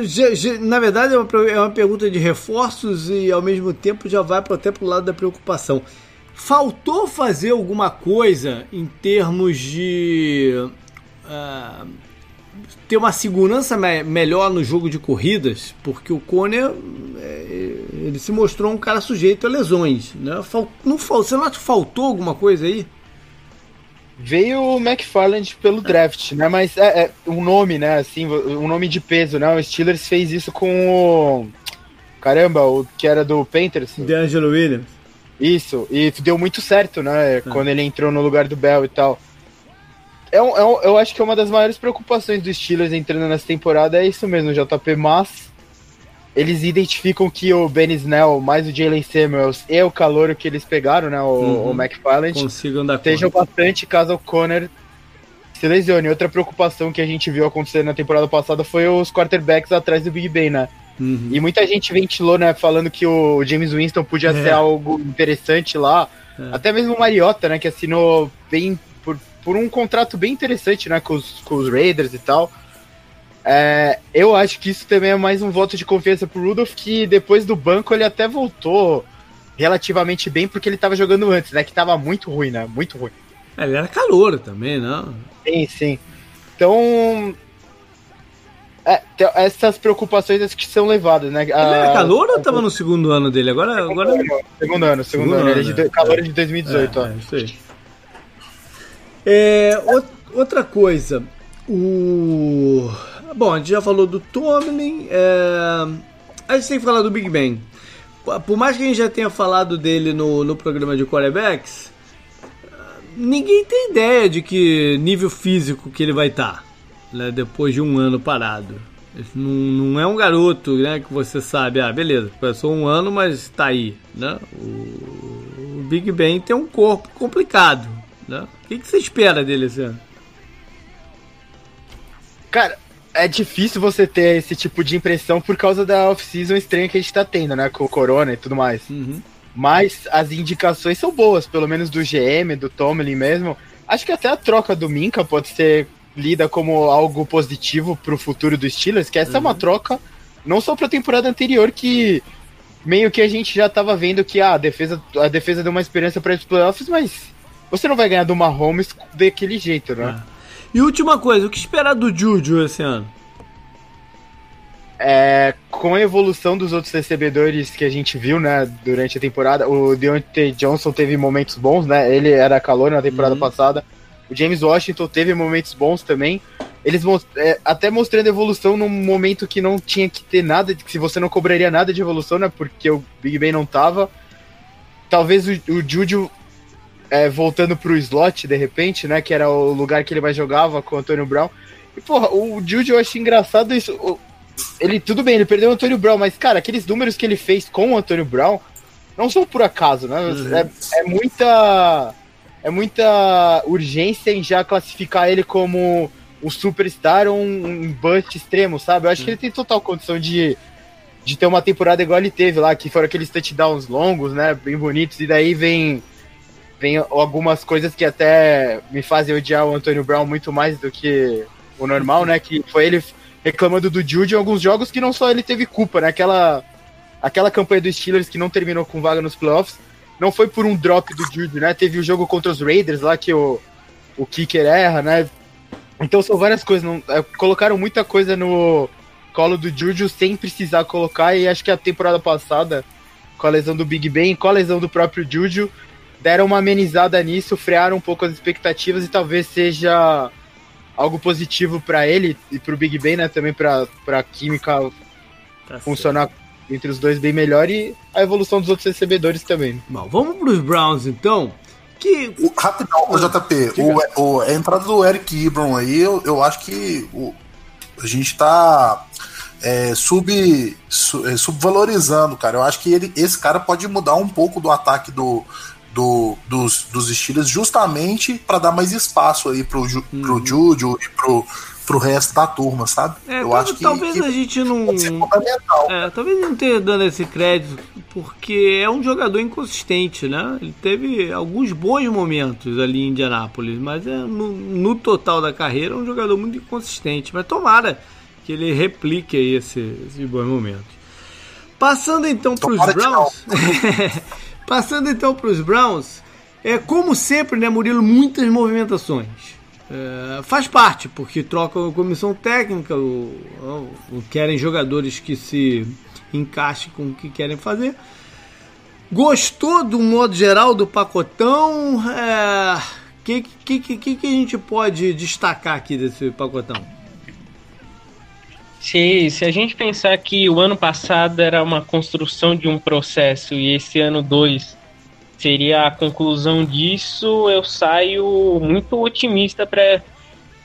já, já, na verdade é uma, é uma pergunta de reforços e ao mesmo tempo já vai até para o lado da preocupação. Faltou fazer alguma coisa em termos de uh, ter uma segurança me melhor no jogo de corridas, porque o Conner é, ele se mostrou um cara sujeito a lesões. Né? Fal não, você não acha que faltou alguma coisa aí? Veio o McFarland pelo draft, né? Mas é, é, um nome, né? Assim, um nome de peso, né? O Steelers fez isso com o. Caramba, o que era do Panthers. DeAngelo Williams. Isso, e deu muito certo, né? É. Quando ele entrou no lugar do Bell e tal. É um, é um, eu acho que é uma das maiores preocupações dos Steelers entrando nessa temporada é isso mesmo, JP, mas eles identificam que o Ben Snell, mais o Jalen Samuels e o calor que eles pegaram, né, o, uhum. o McFarland, consigam dar estejam bastante caso o Conner se lesione. Outra preocupação que a gente viu acontecer na temporada passada foi os quarterbacks atrás do Big Ben, né? Uhum. E muita gente ventilou, né, falando que o James Winston podia é. ser algo interessante lá. É. Até mesmo o Mariota, né, que assinou bem por, um contrato bem interessante, né, com os, com os Raiders e tal. É, eu acho que isso também é mais um voto de confiança pro Rudolph, que depois do banco ele até voltou relativamente bem, porque ele tava jogando antes, né, que tava muito ruim, né, muito ruim. É, ele era calor também, não? Sim, sim. Então, é, essas preocupações acho que são levadas, né? Ele era calor ou tava no segundo ano dele? Agora. Segundo, agora... Ano, segundo ano, segundo, segundo ano. ano. Ele é de, calor é de 2018, é, ó. É, isso aí. É, outra coisa. O. Bom, a gente já falou do Tomlin. É... A gente tem que falar do Big Ben. Por mais que a gente já tenha falado dele no, no programa de quarterbacks, ninguém tem ideia de que nível físico que ele vai estar. Tá né, depois de um ano parado. Não, não é um garoto né, que você sabe, ah, beleza, passou um ano, mas está aí. Né? O, o, Big Ben tem um corpo complicado. Né? O que, que você espera dele esse ano? Cara, é difícil você ter esse tipo de impressão por causa da off-season estranha que a gente tá tendo, né? Com o Corona e tudo mais. Uhum. Mas as indicações são boas, pelo menos do GM, do Tomlin mesmo. Acho que até a troca do Minka pode ser lida como algo positivo pro futuro dos Steelers, que essa uhum. é uma uhum. troca não só pra temporada anterior, que meio que a gente já tava vendo que ah, a defesa, a defesa deu uma esperança para os playoffs, mas você não vai ganhar do Mahomes daquele jeito, né? É. E última coisa, o que esperar do Juju esse ano? É, com a evolução dos outros recebedores que a gente viu, né, durante a temporada, o Deontay Johnson teve momentos bons, né? Ele era calor na temporada uhum. passada. O James Washington teve momentos bons também. Eles é, até mostrando evolução num momento que não tinha que ter nada, que se você não cobraria nada de evolução, né? Porque o Big Ben não tava. Talvez o, o Juju é, voltando pro slot de repente, né? Que era o lugar que ele mais jogava com o Antônio Brown. E, porra, o Juju eu acho engraçado isso. Ele, tudo bem, ele perdeu o Antônio Brown, mas, cara, aqueles números que ele fez com o Antônio Brown não são por acaso, né? Uhum. É, é muita é muita urgência em já classificar ele como um superstar ou um, um bust extremo, sabe? Eu acho que ele tem total condição de, de ter uma temporada igual ele teve lá, que foram aqueles touchdowns longos, né? Bem bonitos, e daí vem, vem algumas coisas que até me fazem odiar o Antônio Brown muito mais do que o normal, né? Que foi ele reclamando do Jude em alguns jogos que não só ele teve culpa, né? Aquela, aquela campanha dos Steelers que não terminou com vaga nos playoffs não foi por um drop do Jude, né? Teve o jogo contra os Raiders lá que o, o kicker erra, né? Então são várias coisas. Não, é, colocaram muita coisa no colo do Juju sem precisar colocar. E acho que a temporada passada, com a lesão do Big Ben, com a lesão do próprio Juju, deram uma amenizada nisso, frearam um pouco as expectativas e talvez seja algo positivo para ele e para o Big Ben, né? Também para a química tá funcionar certo entre os dois bem melhor e a evolução dos outros recebedores também. Bom, vamos para os Browns então. Que... O, rapidão, o JP, o, o, a entrada do Eric Ibram aí, eu, eu acho que o, a gente tá é, sub, su, é, subvalorizando, cara. Eu acho que ele, esse cara pode mudar um pouco do ataque do, do, dos, dos Steelers justamente para dar mais espaço aí pro, uhum. pro Juju e pro, pro resto da turma, sabe? É, eu acho que talvez que a gente não. É, talvez não tenha dando esse crédito, porque é um jogador inconsistente, né? Ele teve alguns bons momentos ali em Indianápolis, mas é, no, no total da carreira é um jogador muito inconsistente. Mas tomara que ele replique aí esse, esses bons momentos. Passando então para os Browns. Passando então para os Browns, é como sempre, né, Murilo, muitas movimentações. É, faz parte, porque troca a comissão técnica, o, o, querem jogadores que se encaixem com o que querem fazer. Gostou do modo geral do pacotão? O é, que, que, que, que a gente pode destacar aqui desse pacotão? Se, se a gente pensar que o ano passado era uma construção de um processo e esse ano 2 seria a conclusão disso, eu saio muito otimista para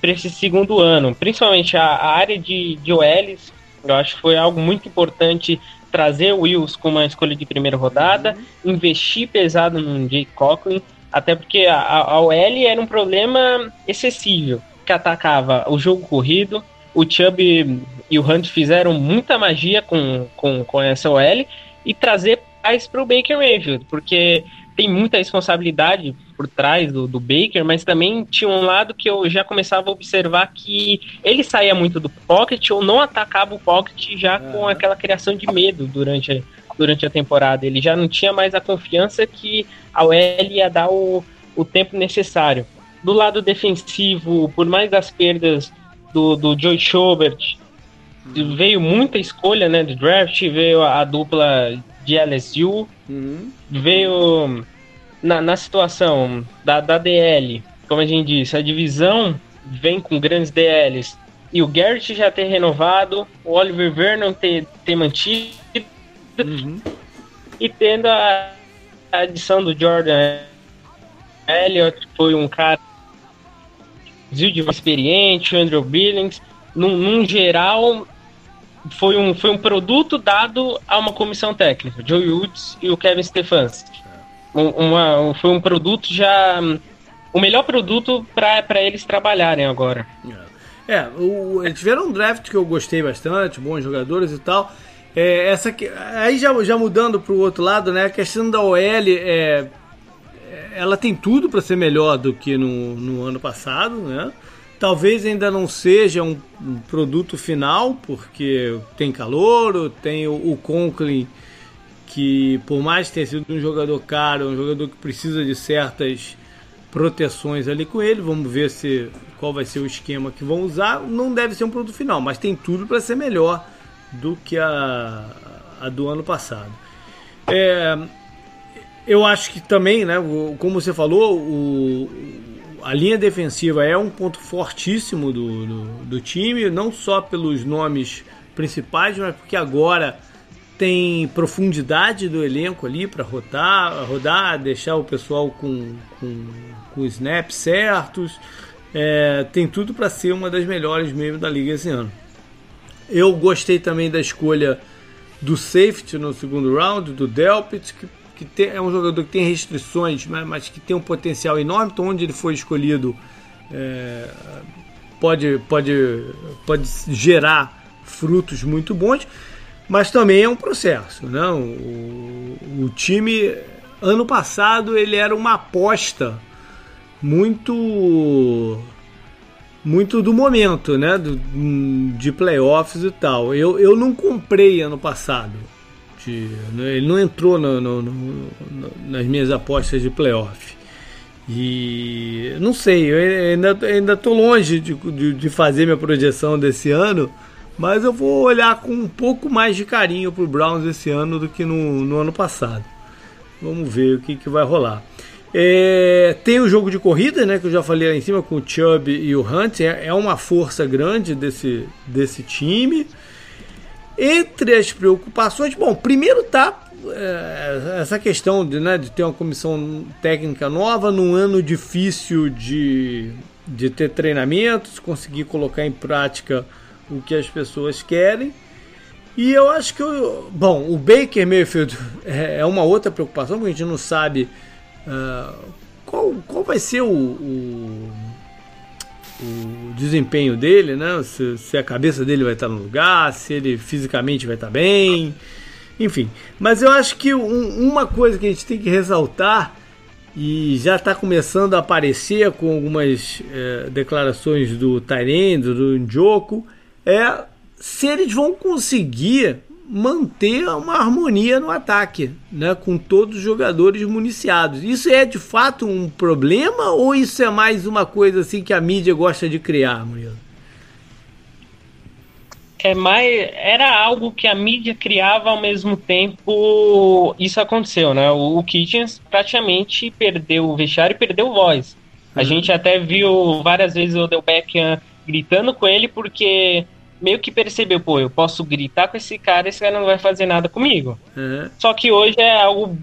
esse segundo ano. Principalmente a, a área de, de OLs, eu acho que foi algo muito importante trazer o Wills com uma escolha de primeira rodada, uhum. investir pesado no Jake Coughlin, até porque a, a OL era um problema excessivo, que atacava o jogo corrido, o Chubb e o Hunt fizeram muita magia com, com, com essa OL, e trazer paz para o Baker Mayfield, porque tem muita responsabilidade por trás do, do, Baker, mas também tinha um lado que eu já começava a observar que ele saía muito do pocket ou não atacava o pocket já uhum. com aquela criação de medo durante a, durante a temporada. Ele já não tinha mais a confiança que a OL ia dar o, o tempo necessário. Do lado defensivo, por mais das perdas do, do Joe Schobert. Veio muita escolha né, de draft, veio a, a dupla de LSU, uhum. veio na, na situação da, da DL, como a gente disse, a divisão vem com grandes DLs e o Garrett já ter renovado, o Oliver Vernon ter, ter mantido uhum. e tendo a, a adição do Jordan Elliott, que foi um cara de experiente, o Andrew Billings, num, num geral foi um, foi um produto dado a uma comissão técnica, Joe Woods e o Kevin Stefanski. Um, uma, foi um produto já. O melhor produto para eles trabalharem agora. É, é o, eles tiveram um draft que eu gostei bastante, bons jogadores e tal. É, essa que, aí já, já mudando para o outro lado, né? A questão da OL é, ela tem tudo para ser melhor do que no, no ano passado, né? Talvez ainda não seja um, produto final, porque tem calor, tem o, Conklin, que por mais ter sido um jogador caro, é um jogador que precisa de certas proteções ali com ele. Vamos ver se qual vai ser o esquema que vão usar. Não deve ser um produto final, mas tem tudo para ser melhor do que a, a do ano passado. É, eu acho que também, né, como você falou, o, a linha defensiva é um ponto fortíssimo do, do, do, time, não só pelos nomes principais, mas porque agora tem profundidade do elenco ali para rodar, rodar, deixar o pessoal com, com, com snaps certos. É, tem tudo para ser uma das melhores mesmo da liga esse ano. Eu gostei também da escolha do safety no segundo round, do Delpit, que que tem, é um jogador que tem restrições, mas, mas, que tem um potencial enorme. Então, onde ele foi escolhido, é, pode, pode, pode gerar frutos muito bons, mas também é um processo. Né? O, o time, ano passado, ele era uma aposta muito muito do momento, né? Do, de playoffs e tal. Eu, eu não comprei ano passado ele não entrou no, no, no, nas minhas apostas de playoff. E não sei, eu ainda, ainda tô longe de, de, de, fazer minha projeção desse ano, mas eu vou olhar com um pouco mais de carinho pro Browns esse ano do que no, no ano passado. Vamos ver o que, que vai rolar. É, tem o jogo de corrida, né, que eu já falei lá em cima com o Chubb e o Hunt, é, é uma força grande desse, desse time. Entre as preocupações, bom, primeiro tá é, essa questão de, né, de ter uma comissão técnica nova num ano difícil de, de ter treinamentos, conseguir colocar em prática o que as pessoas querem. E eu acho que, eu, bom, o Baker Mayfield é, é uma outra preocupação, porque a gente não sabe uh, qual, qual vai ser o o desempenho dele, né? Se, se, a cabeça dele vai estar no lugar, se ele fisicamente vai estar bem, enfim. Mas eu acho que um, uma coisa que a gente tem que ressaltar e já está começando a aparecer com algumas é, declarações do Tyrande, do Njoku, é se eles vão conseguir manter uma harmonia no ataque, né, com todos os jogadores municiados. Isso é de fato um problema ou isso é mais uma coisa assim que a mídia gosta de criar, Murilo? É mais era algo que a mídia criava ao mesmo tempo. Isso aconteceu, né? O, o Kitchens praticamente perdeu o vestiário e perdeu voz. A uhum. gente até viu várias vezes o Odell Beckham gritando com ele porque meio que percebeu, pô, eu posso gritar com esse cara, esse cara não vai fazer nada comigo. Uhum. Só que hoje é algo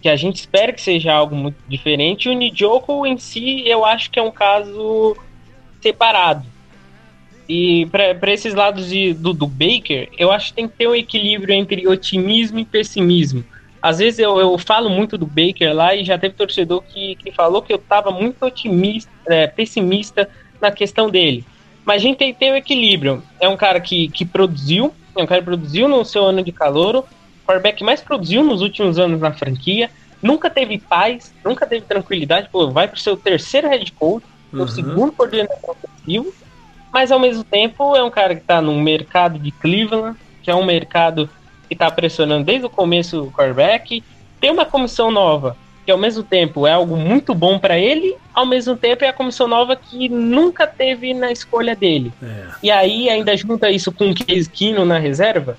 que a gente espera que seja algo muito diferente. O Nijoko em si, eu acho que é um caso separado. E para esses lados de, do, do Baker, eu acho que tem que ter um equilíbrio entre otimismo e pessimismo. Às vezes eu, eu falo muito do Baker lá e já teve torcedor que, que falou que eu estava muito otimista, é, pessimista na questão dele. Mas a gente tem que ter o equilíbrio. É um cara que, que produziu, é um cara que produziu no seu ano de calor, o quarterback mais produziu nos últimos anos na franquia, nunca teve paz, nunca teve tranquilidade, pô, vai pro seu terceiro head coach, uhum. o segundo coordenador ofensivo, mas ao mesmo tempo é um cara que está no mercado de Cleveland, que é um mercado que está pressionando desde o começo o quarterback. Tem uma comissão nova, que ao mesmo tempo é algo muito bom para ele, ao mesmo tempo é a comissão nova que nunca teve na escolha dele. É. E aí ainda junta isso com o Case Kino na reserva,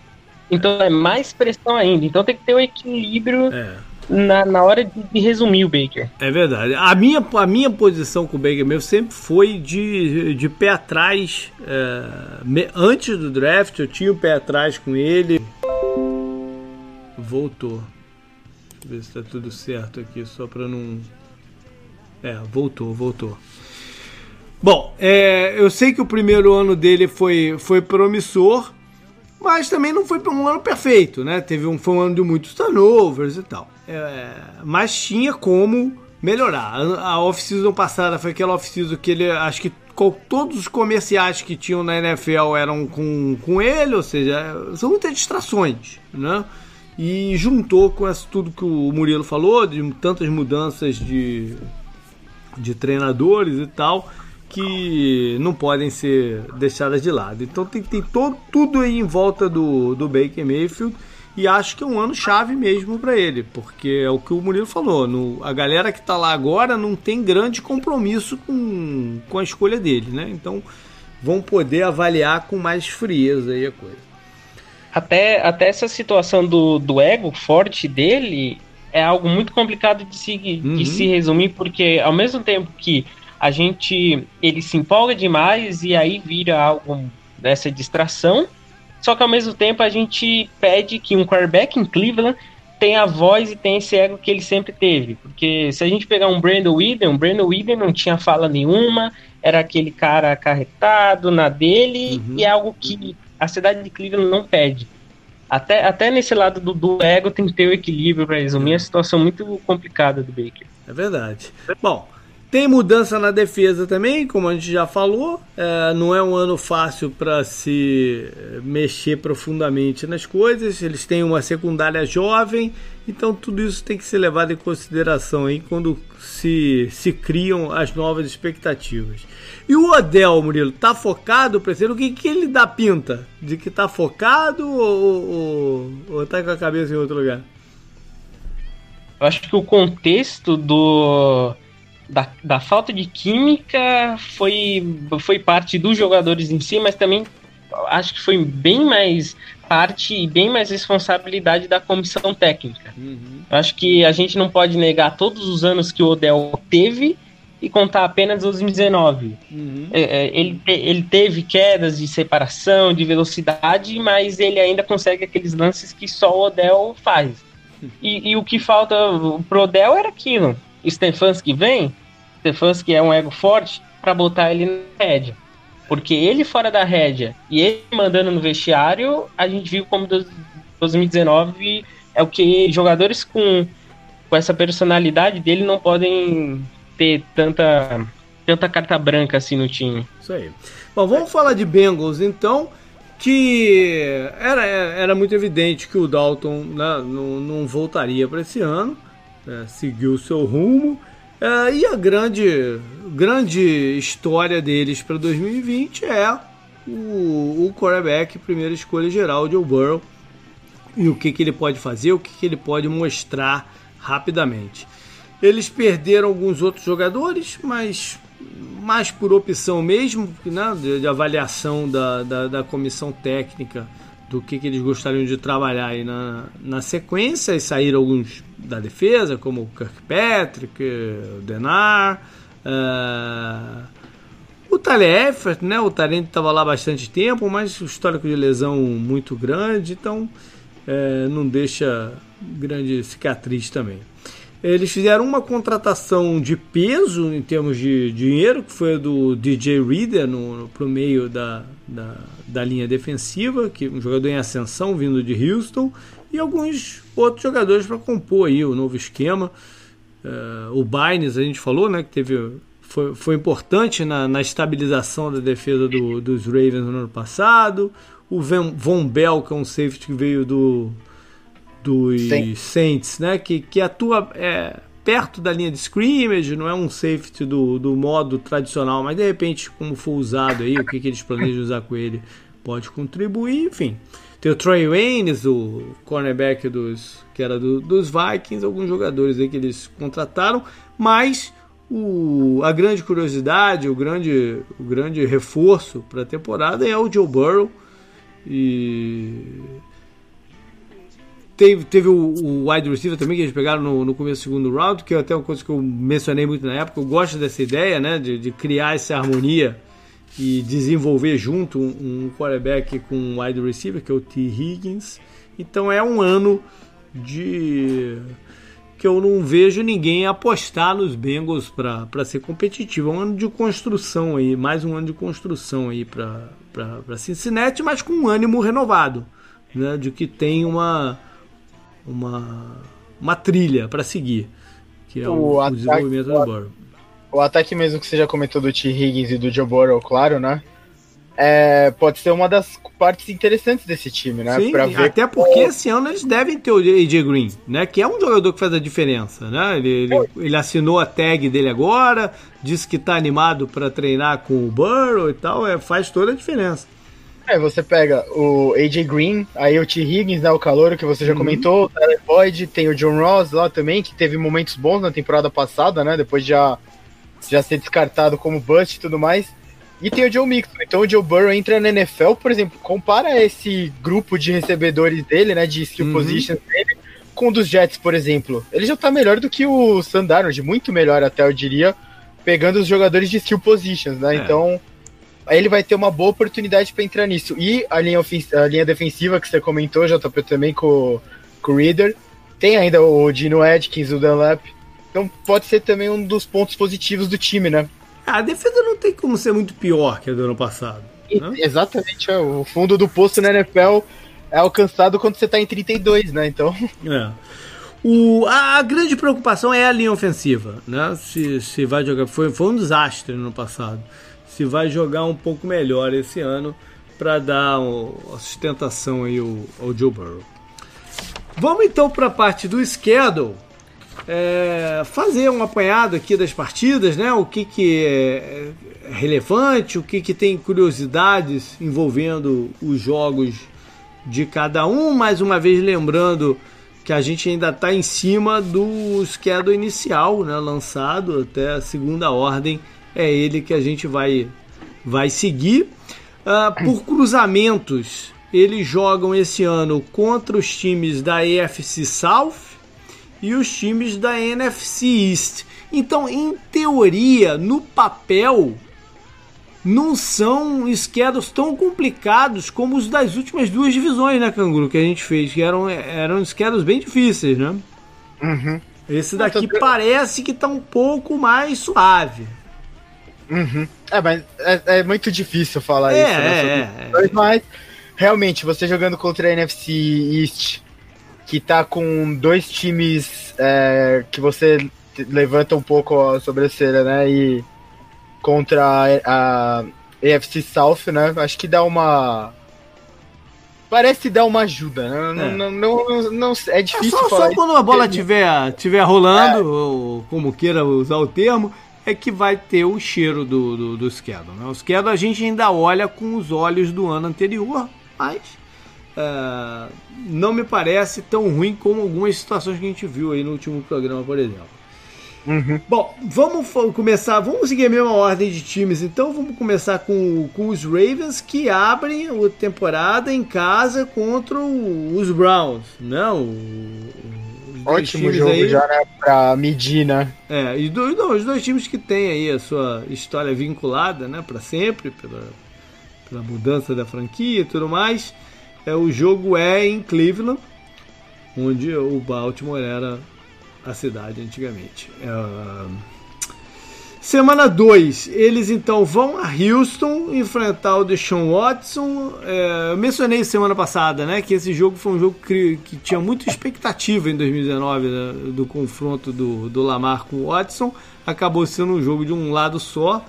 então é mais pressão ainda. Então tem que ter o um equilíbrio. É na, na hora de, de, resumir o Baker. É verdade. A minha, a minha posição com o Baker mesmo sempre foi de, de pé atrás. É, me, antes do draft, eu tinha o pé atrás com ele. Voltou. Ver se tá tudo certo aqui, só para não. É, voltou, voltou. Bom, é, eu sei que o primeiro ano dele foi, foi promissor, mas também não foi um ano perfeito, né? Teve um, foi um ano de muitos turnovers e tal. É, mas tinha como melhorar. A, off-season passada foi aquela off-season que ele, acho que todos os comerciais que tinham na NFL eram com, com ele, ou seja, são muitas distrações, né? E juntou com isso tudo que o Murilo falou, de tantas mudanças de, de treinadores e tal, que não podem ser deixadas de lado. Então tem, tem todo, tudo aí em volta do, do Baker Mayfield e acho que é um ano chave mesmo para ele, porque é o que o Murilo falou. No, a galera que está lá agora não tem grande compromisso com, com a escolha dele, né? Então vão poder avaliar com mais frieza aí a coisa. Até, até essa situação do, do ego forte dele é algo muito complicado de se, uhum. de se resumir, porque ao mesmo tempo que a gente ele se empolga demais e aí vira algo dessa distração só que ao mesmo tempo a gente pede que um quarterback em Cleveland tenha a voz e tenha esse ego que ele sempre teve. Porque se a gente pegar um Brandon Whedon, Brandon Whedon não tinha fala nenhuma, era aquele cara acarretado na dele, uhum. e é algo que a cidade de Cleveland não pede. Até, até nesse lado do, do ego tem que ter o equilíbrio para resumir é. a situação muito complicada do Baker. É verdade. Bom, tem mudança na defesa também, como a gente já falou. É, não é um ano fácil para se mexer profundamente nas coisas. Eles têm uma secundária jovem, então tudo isso tem que ser levado em consideração aí quando se, se criam as novas expectativas. E o Odell, Murilo, tá focado para ser o que, que ele dá pinta? De que tá focado ou, ou, ou tá com a cabeça em outro lugar? Eu acho que o contexto do da, da falta de química foi, foi parte dos jogadores em si, mas também acho que foi bem mais parte e bem mais responsabilidade da comissão técnica. Uhum. Acho que a gente não pode negar todos os anos que o Odell teve e contar apenas os 19. Uhum. É, é, ele, ele teve quedas de separação, de velocidade, mas ele ainda consegue aqueles lances que só o Odell faz. E, e o que falta pro Odell era aquilo. Stefanski vem, Stefanski é um ego forte para botar ele na rédea. Porque ele fora da rédea e ele mandando no vestiário, a gente viu como 2019 é o que jogadores com, com essa personalidade dele não podem ter tanta, tanta carta branca assim no time. Isso aí. Bom, vamos falar de Bengals então que era, era muito evidente que o Dalton né, não, não voltaria para esse ano, né, seguiu o seu rumo. É, e a grande, grande história deles para 2020 é o, o quarterback, primeira escolha geral, Joe Burrow, e o que, que ele pode fazer, o que, que ele pode mostrar rapidamente. Eles perderam alguns outros jogadores, mas mais por opção mesmo, né, de, de avaliação da, da, da, comissão técnica do que, que eles gostariam de trabalhar aí na, na sequência, e saíram alguns da defesa, como o Kirkpatrick, o Denar, uh, o Tyler né? O Tarente estava lá bastante tempo, mas o histórico de lesão muito grande, então é, não deixa grande cicatriz também. Eles fizeram uma contratação de peso em termos de dinheiro, que foi do DJ Reader no, no, meio da, da, da, linha defensiva, que um jogador em ascensão vindo de Houston, e alguns outros jogadores para compor aí o novo esquema. Uh, o Bynes, a gente falou, né, que teve, foi, foi importante na, na estabilização da defesa do, dos Ravens no ano passado. O Von Bell, que é um safety que veio do, dos Sim. Saints, né? Que, que atua é, perto da linha de scrimmage, não é um safety do, do modo tradicional, mas de repente, como for usado aí, o que, que eles planejam usar com ele pode contribuir, enfim. Tem o Troy Waynes, o cornerback dos, que era do, dos Vikings, alguns jogadores aí que eles contrataram, mas o, a grande curiosidade, o grande, o grande reforço para a temporada é o Joe Burrow. E Teve, teve o, o, wide receiver também que eles pegaram no, no começo do segundo round, que é até uma coisa que eu mencionei muito na época. Eu gosto dessa ideia, né? De, de criar essa harmonia e desenvolver junto um, um quarterback com um wide receiver, que é o T. Higgins. Então é um ano de que eu não vejo ninguém apostar nos Bengals para ser competitivo. É um ano de construção aí, mais um ano de construção aí para Cincinnati, mas com um ânimo renovado, né? De que tem uma uma, uma trilha para seguir, que é o, o, ataque, o desenvolvimento do Burrow. O ataque mesmo que você já comentou do T. Higgins e do Joe Burrow, claro, né? É, pode ser uma das partes interessantes desse time, né? Sim, até porque esse ano eles devem ter o AJ Green, né? Que é um jogador que faz a diferença, né? Ele, ele, ele assinou a tag dele agora, disse que tá animado para treinar com o Burrow e tal, é, faz toda a diferença. É, você pega o AJ Green, aí o T. Higgins, né, o calor que você já uhum. comentou, o Tyler Boyd, tem o John Ross lá também, que teve momentos bons na temporada passada, né, depois de já, já ser descartado como bust e tudo mais. E tem o Joe Mixon. Então o Joe Burrow entra na NFL, por exemplo, compara esse grupo de recebedores dele, né, de skill uhum. positions dele, com o dos Jets, por exemplo. Ele já tá melhor do que o Sandarnold, muito melhor até, eu diria, pegando os jogadores de skill positions, né, é. então aí ele vai ter uma boa oportunidade para entrar nisso. E a linha, a linha defensiva que você comentou, JP, também com, com o Reader. Tem ainda o Dino Atkins, o Dunlap. Então pode ser também um dos pontos positivos do time, né? A defesa não tem como ser muito pior que a do ano passado. Né? Exatamente, é, o fundo do poço na NFL é alcançado quando você tá em 32, né? Então. É. O, a, a, grande preocupação é a linha ofensiva, né? Se, se vai jogar. Foi, foi um desastre no ano passado se vai jogar um pouco melhor esse ano para dar uma sustentação aí ao, ao Joe Burrow. Vamos então para a parte do schedule. É, fazer um apanhado aqui das partidas, né? O que, que é, é relevante, o que, que tem curiosidades envolvendo os jogos de cada um. Mais uma vez lembrando que a gente ainda está em cima do schedule inicial, né? Lançado até a segunda ordem é ele que a gente vai, vai seguir. Uh, por cruzamentos, eles jogam esse ano contra os times da AFC South e os times da NFC East. Então, em teoria, no papel, não são esquedos tão complicados como os das últimas duas divisões, né, Canguru, que a gente fez, que eram, eram esquedos bem difíceis, né? Uhum. Esse daqui parece que tá um pouco mais suave. Uhum. É, mas é, é, muito difícil falar é, isso, né? É, é, mas realmente, você jogando contra a NFC East, que tá com dois times é, que você levanta um pouco a sobrancelha, né? E contra a, a AFC South, né? Acho que dá uma parece dar uma ajuda, né? Não, é. não, não, não, é difícil é só, falar. Só quando a bola estiver tiver rolando, ou como queira usar o termo, é que vai ter o cheiro do, do, do schedule. Né? O schedule a gente ainda olha com os olhos do ano anterior, mas uh, não me parece tão ruim como algumas situações que a gente viu aí no último programa, por exemplo. Uhum. Bom, vamos começar, vamos seguir a mesma ordem de times, então vamos começar com, com os Ravens que abrem a temporada em casa contra os Browns, não? Né? Ótimo jogo aí. já, né? Pra medir, né? É, e dois, não, os dois times que têm aí a sua história vinculada, né? Pra sempre, pela, pela mudança da franquia e tudo mais. É, o jogo é em Cleveland, onde o Baltimore era a cidade antigamente. É, semana 2, eles então vão a Houston enfrentar o Deshaun Watson. É, eu mencionei semana passada né, que esse jogo foi um jogo que, que tinha muita expectativa em 2019 né, do confronto do, do Lamar com o Watson. Acabou sendo um jogo de um lado só,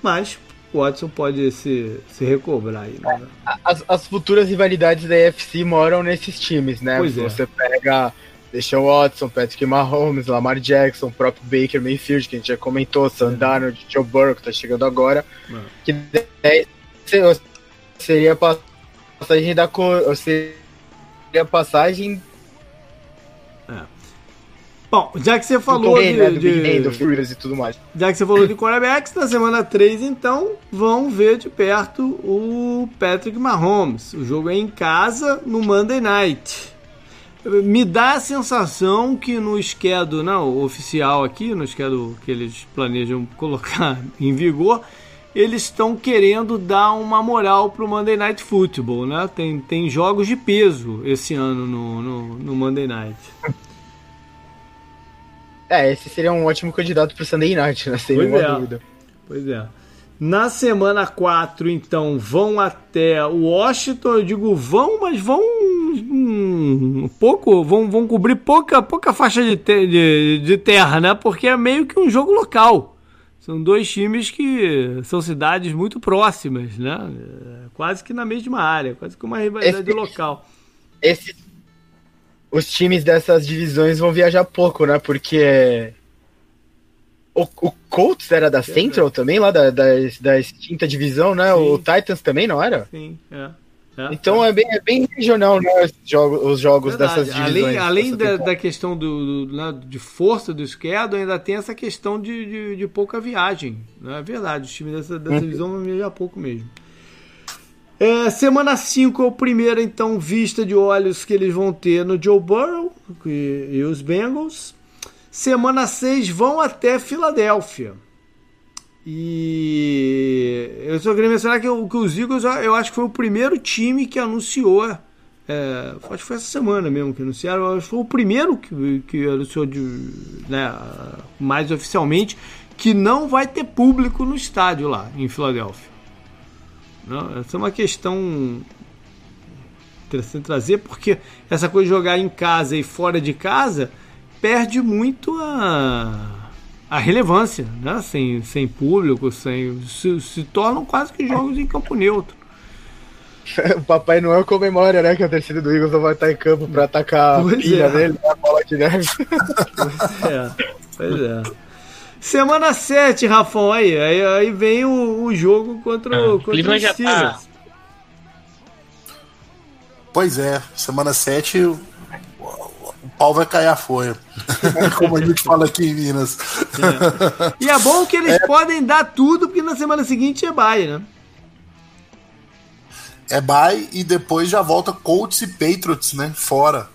mas o Watson pode se, se recobrar aí. Né? As, as futuras rivalidades da UFC moram nesses times, né? Pois é. Você pega Deshaun Watson, Patrick Mahomes, Lamar Jackson, o próprio Baker Mayfield, que a gente já comentou, Sam Darnold, Joe Burrow, que tá chegando agora. É. Que daí se- seria a passagem da cor. Seria passagem Bom, já que você falou de, né, de- e tudo mais. Já que você falou de quarterbacks, na semana 3, então, vão ver de perto o Patrick Mahomes. O jogo é em casa, no Monday Night. Me dá a sensação que no schedule não, oficial aqui, no schedule que eles planejam colocar em vigor, eles estão querendo dar uma moral pro Monday Night Football, né? Tem, tem jogos de peso esse ano no, no, no Monday Night. É, esse seria um ótimo candidato pro Sunday Night, né? Sem Pois nenhuma é. dúvida. Pois é. Na semana 4, então, vão até Washington. Eu digo vão, mas vão um pouco, vão, vão cobrir pouca, pouca faixa de, te- de, de terra, né? Porque é meio que um jogo local. São dois times que são cidades muito próximas, né? É, Quase que na mesma área, quase que uma rivalidade Esse- local. Esses, os times dessas divisões vão viajar pouco, né? Porque o, o Colts era da Central também, lá da, da, da extinta divisão, né? O Titans também, não era? Sim, é. É. Então é bem, é bem regional, né? Os jogos, os jogos Verdade. dessas divisões. Além, além da, da questão do, do- né, de força do esquerdo, ainda tem essa questão de, de, de pouca viagem. né? É verdade, os times dessa, dessa divisão vão viajar pouco mesmo. É, semana 5 é o primeiro, então, vista de olhos que eles vão ter no Joe Burrow e, e os Bengals. Semana 6 vão até Filadélfia. E eu só queria mencionar que, o- que os Eagles, eu acho que foi o primeiro time que anunciou. é, acho que foi essa semana mesmo que anunciaram. Acho que foi o primeiro que, que anunciou de, né, mais oficialmente que não vai ter público no estádio lá em Filadélfia. Não, essa é uma questão interessante trazer, porque essa coisa de jogar em casa e fora de casa perde muito a, a relevância, né? Sem, sem público, sem se, se tornam quase que jogos em campo neutro. o Papai Noel comemora, né? Que a torcida do Eagles não vai estar em campo pra atacar Pois a pilha é. dele, a bola de neve. É, pois é. Semana 7, Rafão, aí, aí, aí vem o, o jogo contra, o- Ah, contra Cleveland já tá- Steelers. Pois é, semana 7 o, o pau vai cair a folha. Como a gente fala aqui em Minas. E é bom que eles podem dar tudo, porque na semana seguinte é bye, né? É bye e depois já volta Colts e Patriots, né? Fora.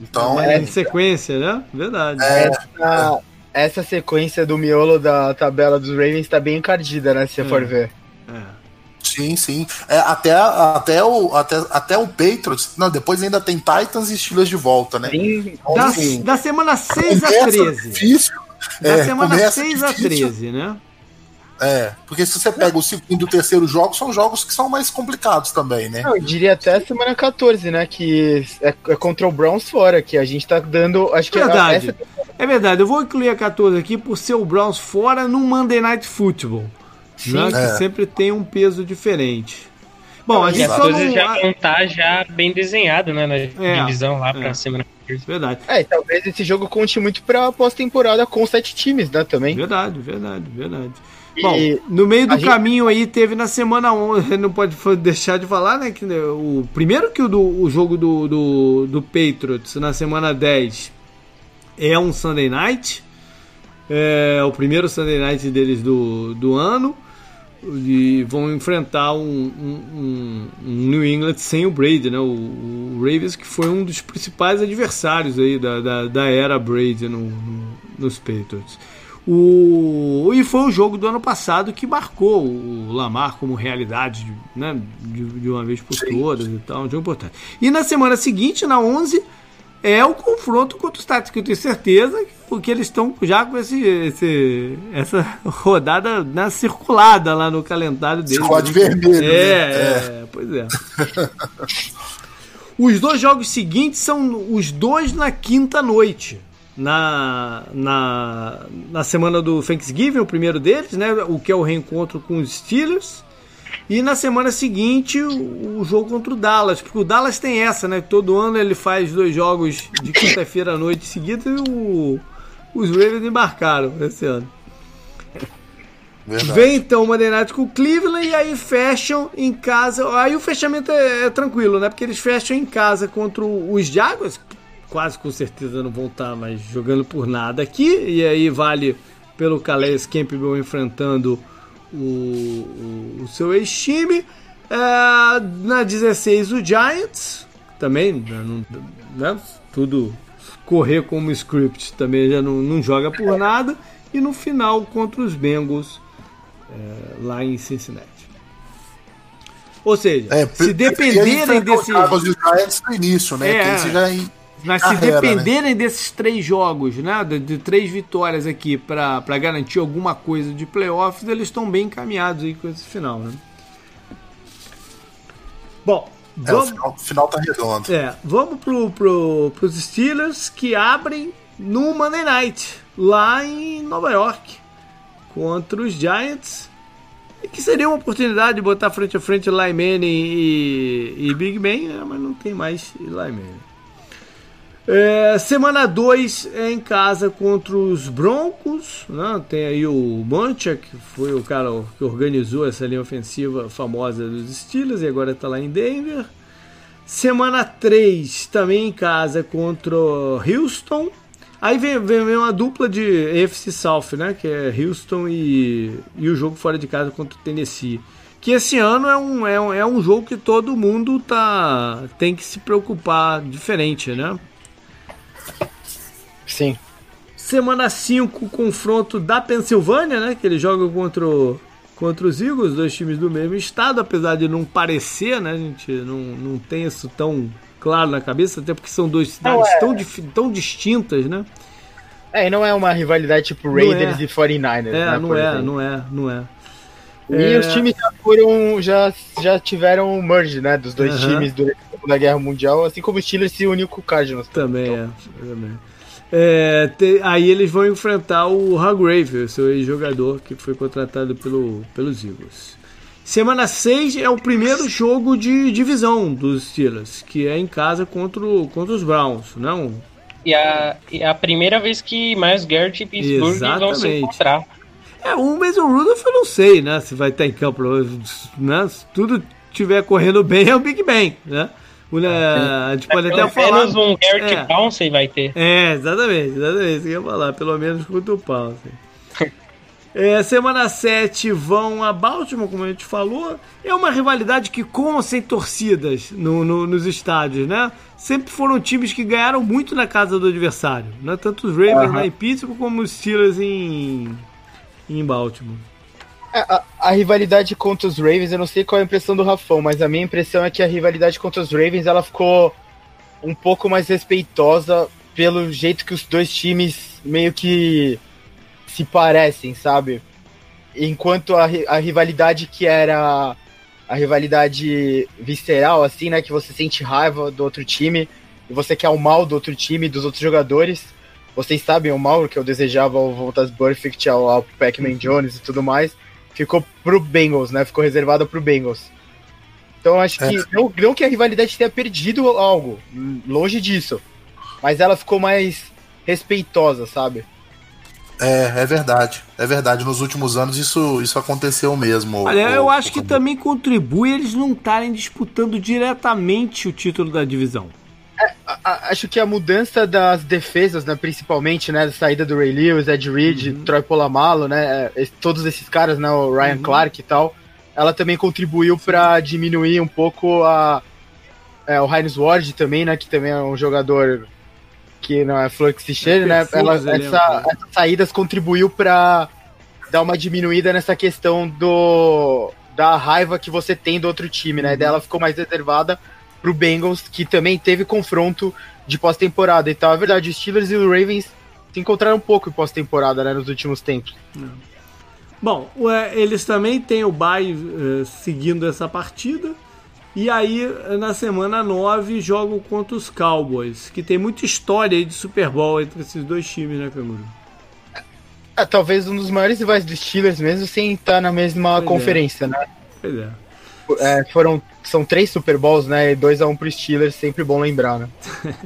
Então, É, em sequência, né? Verdade. Essa, essa sequência do miolo da tabela dos Ravens tá bem encardida, né? Se você for ver. É. sim, sim. É, até, até, o, até, até o Patriots. Não, depois ainda tem Titans e Steelers de volta, né? Bem, Da, sim. da semana 6 a Começa 13. Difícil. Da É, semana começa 6 a difícil. 13, né? É, porque se você pega o segundo e o terceiro jogo, são jogos que são mais complicados também, né? Não, eu diria até a semana 14, né? Que é, é contra o Browns fora, que a gente tá dando. Acho que Verdade. essa É verdade, eu vou incluir a 14 aqui por ser o Browns fora no Monday Night Football. Né, que É. sempre tem um peso diferente. Bom, a gente as só coisas não. já vão estar já bem desenhado, né? Na É, divisão lá é. pra semana. Verdade, É, talvez esse jogo conte muito pra pós-temporada com sete times, né? Também. verdade, verdade, verdade. E Bom, no meio do a gente- caminho aí teve na semana 11, não pode deixar de falar, né? Que né, o primeiro que o, do, o jogo do, do, do Patriots na semana 10 é um Sunday Night. É o primeiro Sunday Night deles do, do ano. E vão enfrentar um, um- um- New England sem o Brady, né? O, o Ravens, que foi um dos principais adversários aí da, da, da era Brady no- no- nos Patriots. O, e foi o jogo do ano passado que marcou o Lamar como realidade né, de, de uma vez por todas e tal, um jogo importante. E na semana seguinte, na 11, é o confronto contra os Titans, que eu tenho certeza que eles estão já com esse, esse, essa rodada na circulada lá no calendário deles. Circulado vermelho. É, né? é, pois é. os dois jogos seguintes são os dois na quinta noite. Na, na, na semana do Thanksgiving, o primeiro deles, né? O que é o reencontro com os Steelers. E na semana seguinte, o, o, jogo contra o Dallas. Porque o Dallas tem essa, né? Todo ano ele faz dois jogos de quinta-feira à noite seguida e o, os Ravens embarcaram esse ano. Verdade. Vem então o Monday Night com o Cleveland e aí fecham em casa. Aí o fechamento é, é, tranquilo, né? Porque eles fecham em casa contra os Jaguars, quase com certeza não vão estar mais jogando por nada aqui. E aí vale pelo Calais Campbell enfrentando o, o, seu ex-time. É, na 16, o Giants, também, né, né, tudo correr como script, também já não, não joga por nada. E no final, contra os Bengals, é, lá em Cincinnati. Ou seja, é, se dependerem desse. Os Giants no início, né? É, já mas se né? dependerem né? desses três jogos, né, de, de três vitórias aqui para garantir alguma coisa de playoffs, eles estão bem encaminhados aí com esse final, né? Bom, é, vamos, o final, o final tá redondo. É, vamos pro, pro, pros Steelers que abrem no Monday Night, lá em Nova York, contra os Giants. E que seria uma oportunidade de botar frente a frente Eli Manning e, e Big Ben, né, mas não tem mais Eli Manning. É, semana 2 é em casa contra os Broncos. Né? Tem aí o Mancha, que foi o cara que organizou essa linha ofensiva famosa dos Steelers e agora está lá em Denver. Semana 3 também em casa contra Houston. Aí vem, vem, vem, uma dupla de FC South, né? Que é Houston e, e o jogo fora de casa contra o Tennessee. Que esse ano é um, é um, é um jogo que todo mundo tá, tem que se preocupar diferente, né? Sim. Semana 5, confronto da Pensilvânia, né? Que ele joga contra, o, contra os Eagles, dois times do mesmo estado, apesar de não parecer, né? A gente não, não tem isso tão claro na cabeça, até porque são duas cidades é. tão, tão distintas, né? É, e não é uma rivalidade tipo Raiders é. e 49ers, é, né, Não é, não é, não é. E é... os times já foram, já, já tiveram merge, né, dos dois uhum. times durante a Guerra Mundial, assim como o Steelers se uniu com o Cardinals. Também então. é, também. É, te, aí eles vão enfrentar o Hargrave, seu ex-jogador que foi contratado pelo, pelos Eagles. Semana 6 é o primeiro jogo de divisão dos Steelers, que é em casa contra, o, contra os Browns, não? E a, e a primeira vez que Miles Garrett e Pittsburgh Exatamente. vão se encontrar. É, o Mason Rudolph eu não sei, né, se vai estar em campo, né, se tudo estiver correndo bem é o Big Bang, né? O, né, a gente pode é, até falar. Pelo menos um Garrett é. Pouncey vai ter. É, exatamente, exatamente. Isso que eu ia falar. Pelo menos contra o Pouncey. É, semana 7 vão a Baltimore, como a gente falou. É uma rivalidade que, com ou sem torcidas no, no, nos estádios, né? Sempre foram times que ganharam muito na casa do adversário. Né? Tanto os Ravens uhum. lá em Pittsburgh como os Steelers em, em Baltimore. É, a, a, rivalidade contra os Ravens, eu não sei qual é a impressão do Rafão, mas a minha impressão é que a rivalidade contra os Ravens ela ficou um pouco mais respeitosa pelo jeito que os dois times meio que se parecem, sabe? Enquanto a, a rivalidade que era a rivalidade visceral, assim, né? Que você sente raiva do outro time e você quer o mal do outro time, dos outros jogadores. Vocês sabem o mal que eu desejava ao Voltas Perfect, ao, ao Pac-Man Jones e tudo mais ficou pro Bengals, né? Ficou reservada pro Bengals. Então acho que. É. Não, não que a rivalidade tenha perdido algo, longe disso. Mas ela ficou mais respeitosa, sabe? É, é verdade. É verdade. Nos últimos anos isso, isso aconteceu mesmo. Olha, o, eu acho o... que também contribui eles não estarem disputando diretamente o título da divisão. É, a, acho que a mudança das defesas, né, principalmente, né, a saída do Ray Lewis, Ed Reed, uhum. Troy Polamalu, né, é, todos esses caras, né, o Ryan uhum. Clark e tal, ela também contribuiu para diminuir um pouco a é, o Heinz Ward também, né, que também é um jogador que não é flor que se cheire, é né, ela, essa, essas saídas contribuiu para dar uma diminuída nessa questão do da raiva que você tem do outro time, né, uhum. dela ficou mais reservada pro Bengals, que também teve confronto de pós-temporada. Então, é verdade, os Steelers e os Ravens se encontraram um pouco em pós-temporada, né, nos últimos tempos. Bom, eles também têm o bye uh, seguindo essa partida. E aí, na semana 9, jogam contra os Cowboys, que tem muita história aí de Super Bowl entre esses dois times, né, Canguru? É, talvez um dos maiores rivais dos Steelers, mesmo sem estar na mesma pois é. conferência, é. né? Pois é. É. Foram, são três Super Bowls, né? E 2x1 um pro Steelers, sempre bom lembrar, né?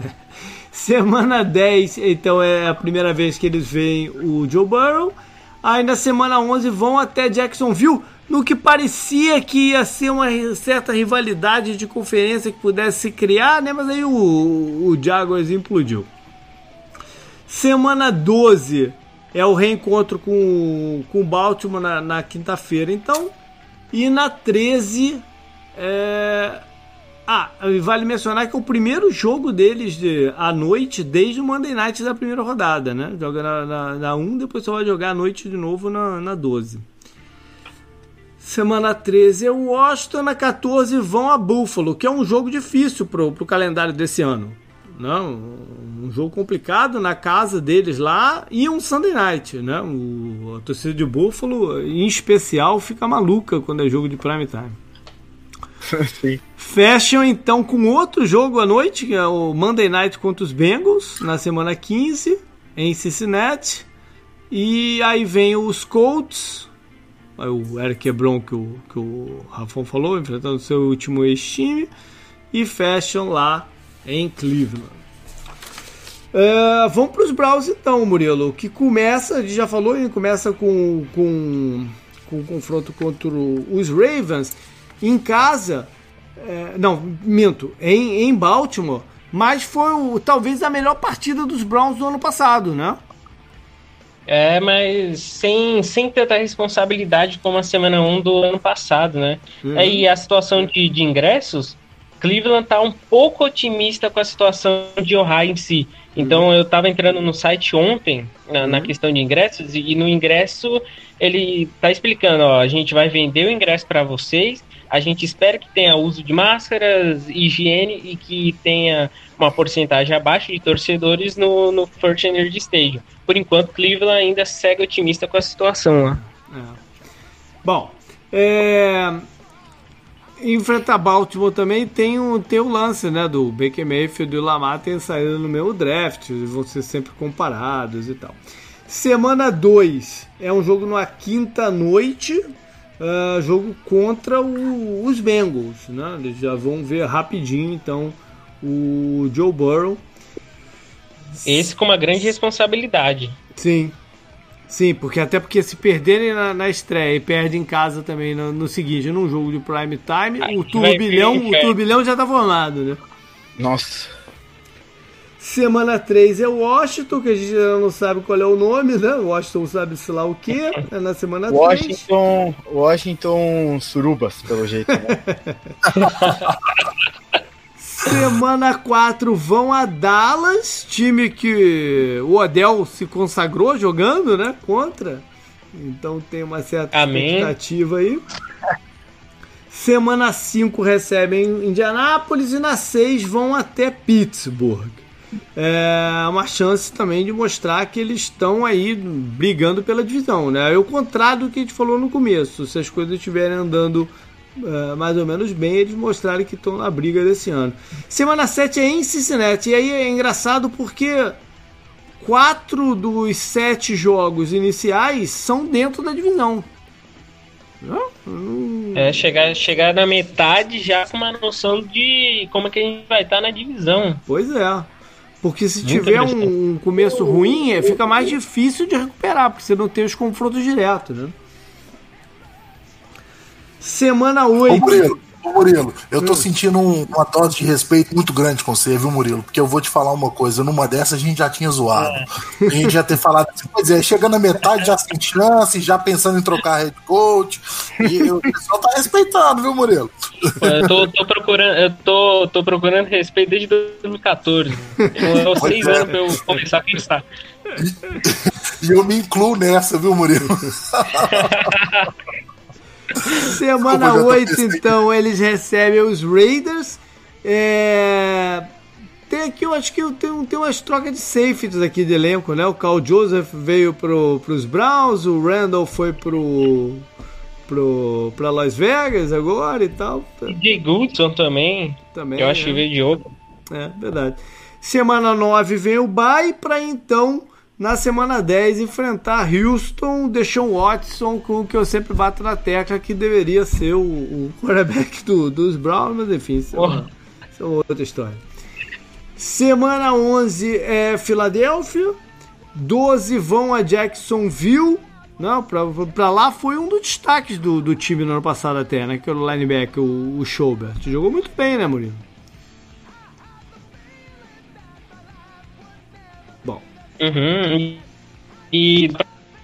semana 10, então é a primeira vez que eles veem o Joe Burrow. Aí na semana 11 vão até Jacksonville no que parecia que ia ser uma certa rivalidade de conferência que pudesse se criar, né? Mas aí o, o Jaguars implodiu. Semana 12 é o reencontro com, com o Baltimore na, na quinta-feira, então. E na 13 é... Ah, vale mencionar que é o primeiro jogo deles de, à noite desde o Monday Night da primeira rodada, né? Joga na, na, na 1, depois você vai jogar à noite de novo na, na 12. Semana 13 é o Washington, na 14 vão a Buffalo, que é um jogo difícil pro, pro calendário desse ano. Não, um jogo complicado na casa deles lá e um Sunday Night, né? O, a torcida de Buffalo, em especial, fica maluca quando é jogo de prime time. Sim. Fecham então com outro jogo à noite, que é o Monday Night contra os Bengals, na semana 15, em Cincinnati. E aí vem os Colts o Eric Hebron que o, que o Rafão falou, enfrentando seu último ex-time, e fecham lá em Cleveland. Uh, vamos para os Browns então, Murilo, que começa, a gente já falou, ele começa com, com, com um confronto contra os Ravens em casa, uh, não, minto, em, em Baltimore, mas foi o, talvez a melhor partida dos Browns do ano passado, né? É, mas sem, sem tanta responsabilidade como a semana 1 do ano passado, né? Uhum. Aí a situação de, de ingressos, Cleveland tá um pouco otimista com a situação de Ohio em si. Então uhum. eu tava entrando no site ontem, na, na, uhum. questão de ingressos, e, e no ingresso ele tá explicando, ó, a gente vai vender o ingresso para vocês, a gente espera que tenha uso de máscaras, higiene e que tenha uma porcentagem abaixo de torcedores no, no First Energy Stadium. Por enquanto, Cleveland ainda segue otimista com a situação lá. É. Bom, é... enfrentar Baltimore também tem o, tem o lance né, do Baker Mayfield e o Lamar terem saído no mesmo draft, vão ser sempre comparados e tal. Semana 2 é um jogo numa quinta noite, uh, jogo contra o, os Bengals, né? Eles já vão ver rapidinho, então, o Joe Burrow. Esse com uma grande responsabilidade. Sim. Sim, porque até porque se perderem na, na estreia e perdem em casa também no, no seguinte, num jogo de prime time, Aí o turbilhão, o turbilhão já tá formado, né? Nossa. Semana 3 é Washington, que a gente ainda não sabe qual é o nome, né? Washington sabe se lá o que. É na semana Washington, 3. Washington Surubas, pelo jeito, né? semana 4 vão a Dallas, time que o Odell se consagrou jogando, né? Contra. Então tem uma certa Amém. expectativa aí. Semana 5 recebem Indianápolis e na 6 vão até Pittsburgh é uma chance também de mostrar que eles estão aí brigando pela divisão, né? É o contrário do que a gente falou no começo. Se as coisas estiverem andando uh, mais ou menos bem, eles mostrarem que estão na briga desse ano. Semana 7 é em Cincinnati. E aí é engraçado porque quatro dos sete jogos iniciais são dentro da divisão. É, chegar, chegar na metade já com uma noção de como é que a gente vai estar na divisão. Pois é. Porque se Muito tiver um, começo ruim, é, fica mais difícil de recuperar, porque você não tem os confrontos diretos, né? Semana 8. Ô Murilo, eu tô hum. sentindo um, uma dose de respeito muito grande com você, viu, Murilo? Porque eu vou te falar uma coisa, numa dessas a gente já tinha zoado. É. A gente já ter falado assim, pois é, chegando na metade já sem chance, já pensando em trocar head coach. E o pessoal tá respeitando, viu, Murilo? Eu tô, tô, procurando, eu tô, tô procurando respeito desde 2014. Eu, seis é. anos pra eu começar a pensar. E, e eu me incluo nessa, viu, Murilo? Semana 8, então, eles recebem os Raiders. É... Tem aqui, eu acho que tem, tem umas trocas de safeties aqui de elenco, né? O Carl Joseph veio pro, pros Browns, o Randall foi pro, pro, pra Las Vegas agora e tal. Jay Goodson também. Também. Eu acho que é. veio de outro. É, verdade. Semana 9 vem o bye para então, na semana 10, enfrentar Houston, Deshaun Watson, com o que eu sempre bato na tecla, que deveria ser o, o quarterback do, dos Browns, mas enfim, isso é, uma, isso é outra história. Semana 11 é Filadélfia, 12 vão a Jacksonville, não, pra, pra lá foi um dos destaques do, do time no ano passado até, né? Que era o linebacker, o, o Schobert. Jogou muito bem, né, Murilo? Uhum. E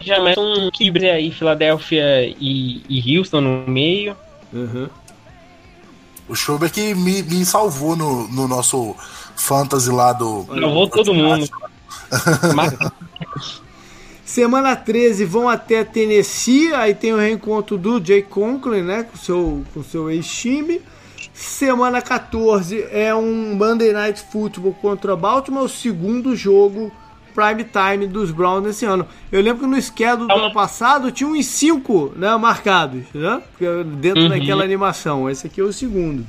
já mete um equilíbrio aí, Filadélfia e, e, Houston no meio. Uhum. O Schubert que me, me salvou no, no nosso fantasy lá do. Salvou todo mundo. Semana 13 vão até Tennessee, aí tem o reencontro do Jay Conklin, né, com seu, com seu ex-time. Semana 14 é um Monday Night Football contra Baltimore, o segundo jogo prime time dos Browns nesse ano. Eu lembro que no schedule do ano passado tinha uns 5 né, marcados, né? Dentro uhum. daquela animação. Esse aqui é o segundo.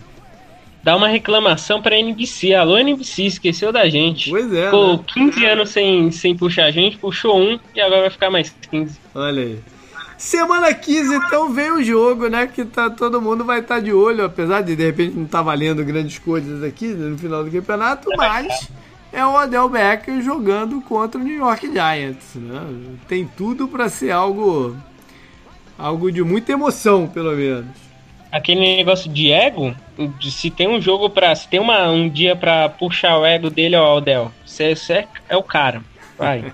Dá uma reclamação pra NBC. Alô, NBC, esqueceu da gente. Pois é. Ficou né? 15 anos sem, sem puxar a gente, puxou um e agora vai ficar mais 15. Olha aí. Semana 15, então, vem o jogo, né? Que tá, todo mundo vai estar tá de olho, apesar de de repente não estar tá valendo grandes coisas aqui no final do campeonato, mas é o Odell Beckham jogando contra o New York Giants. Né? Tem tudo para ser algo, algo de muita emoção, pelo menos. Aquele negócio de ego, se tem um jogo para, se tem uma, um dia para puxar o ego dele, ó, Odell, você, você é o cara, vai.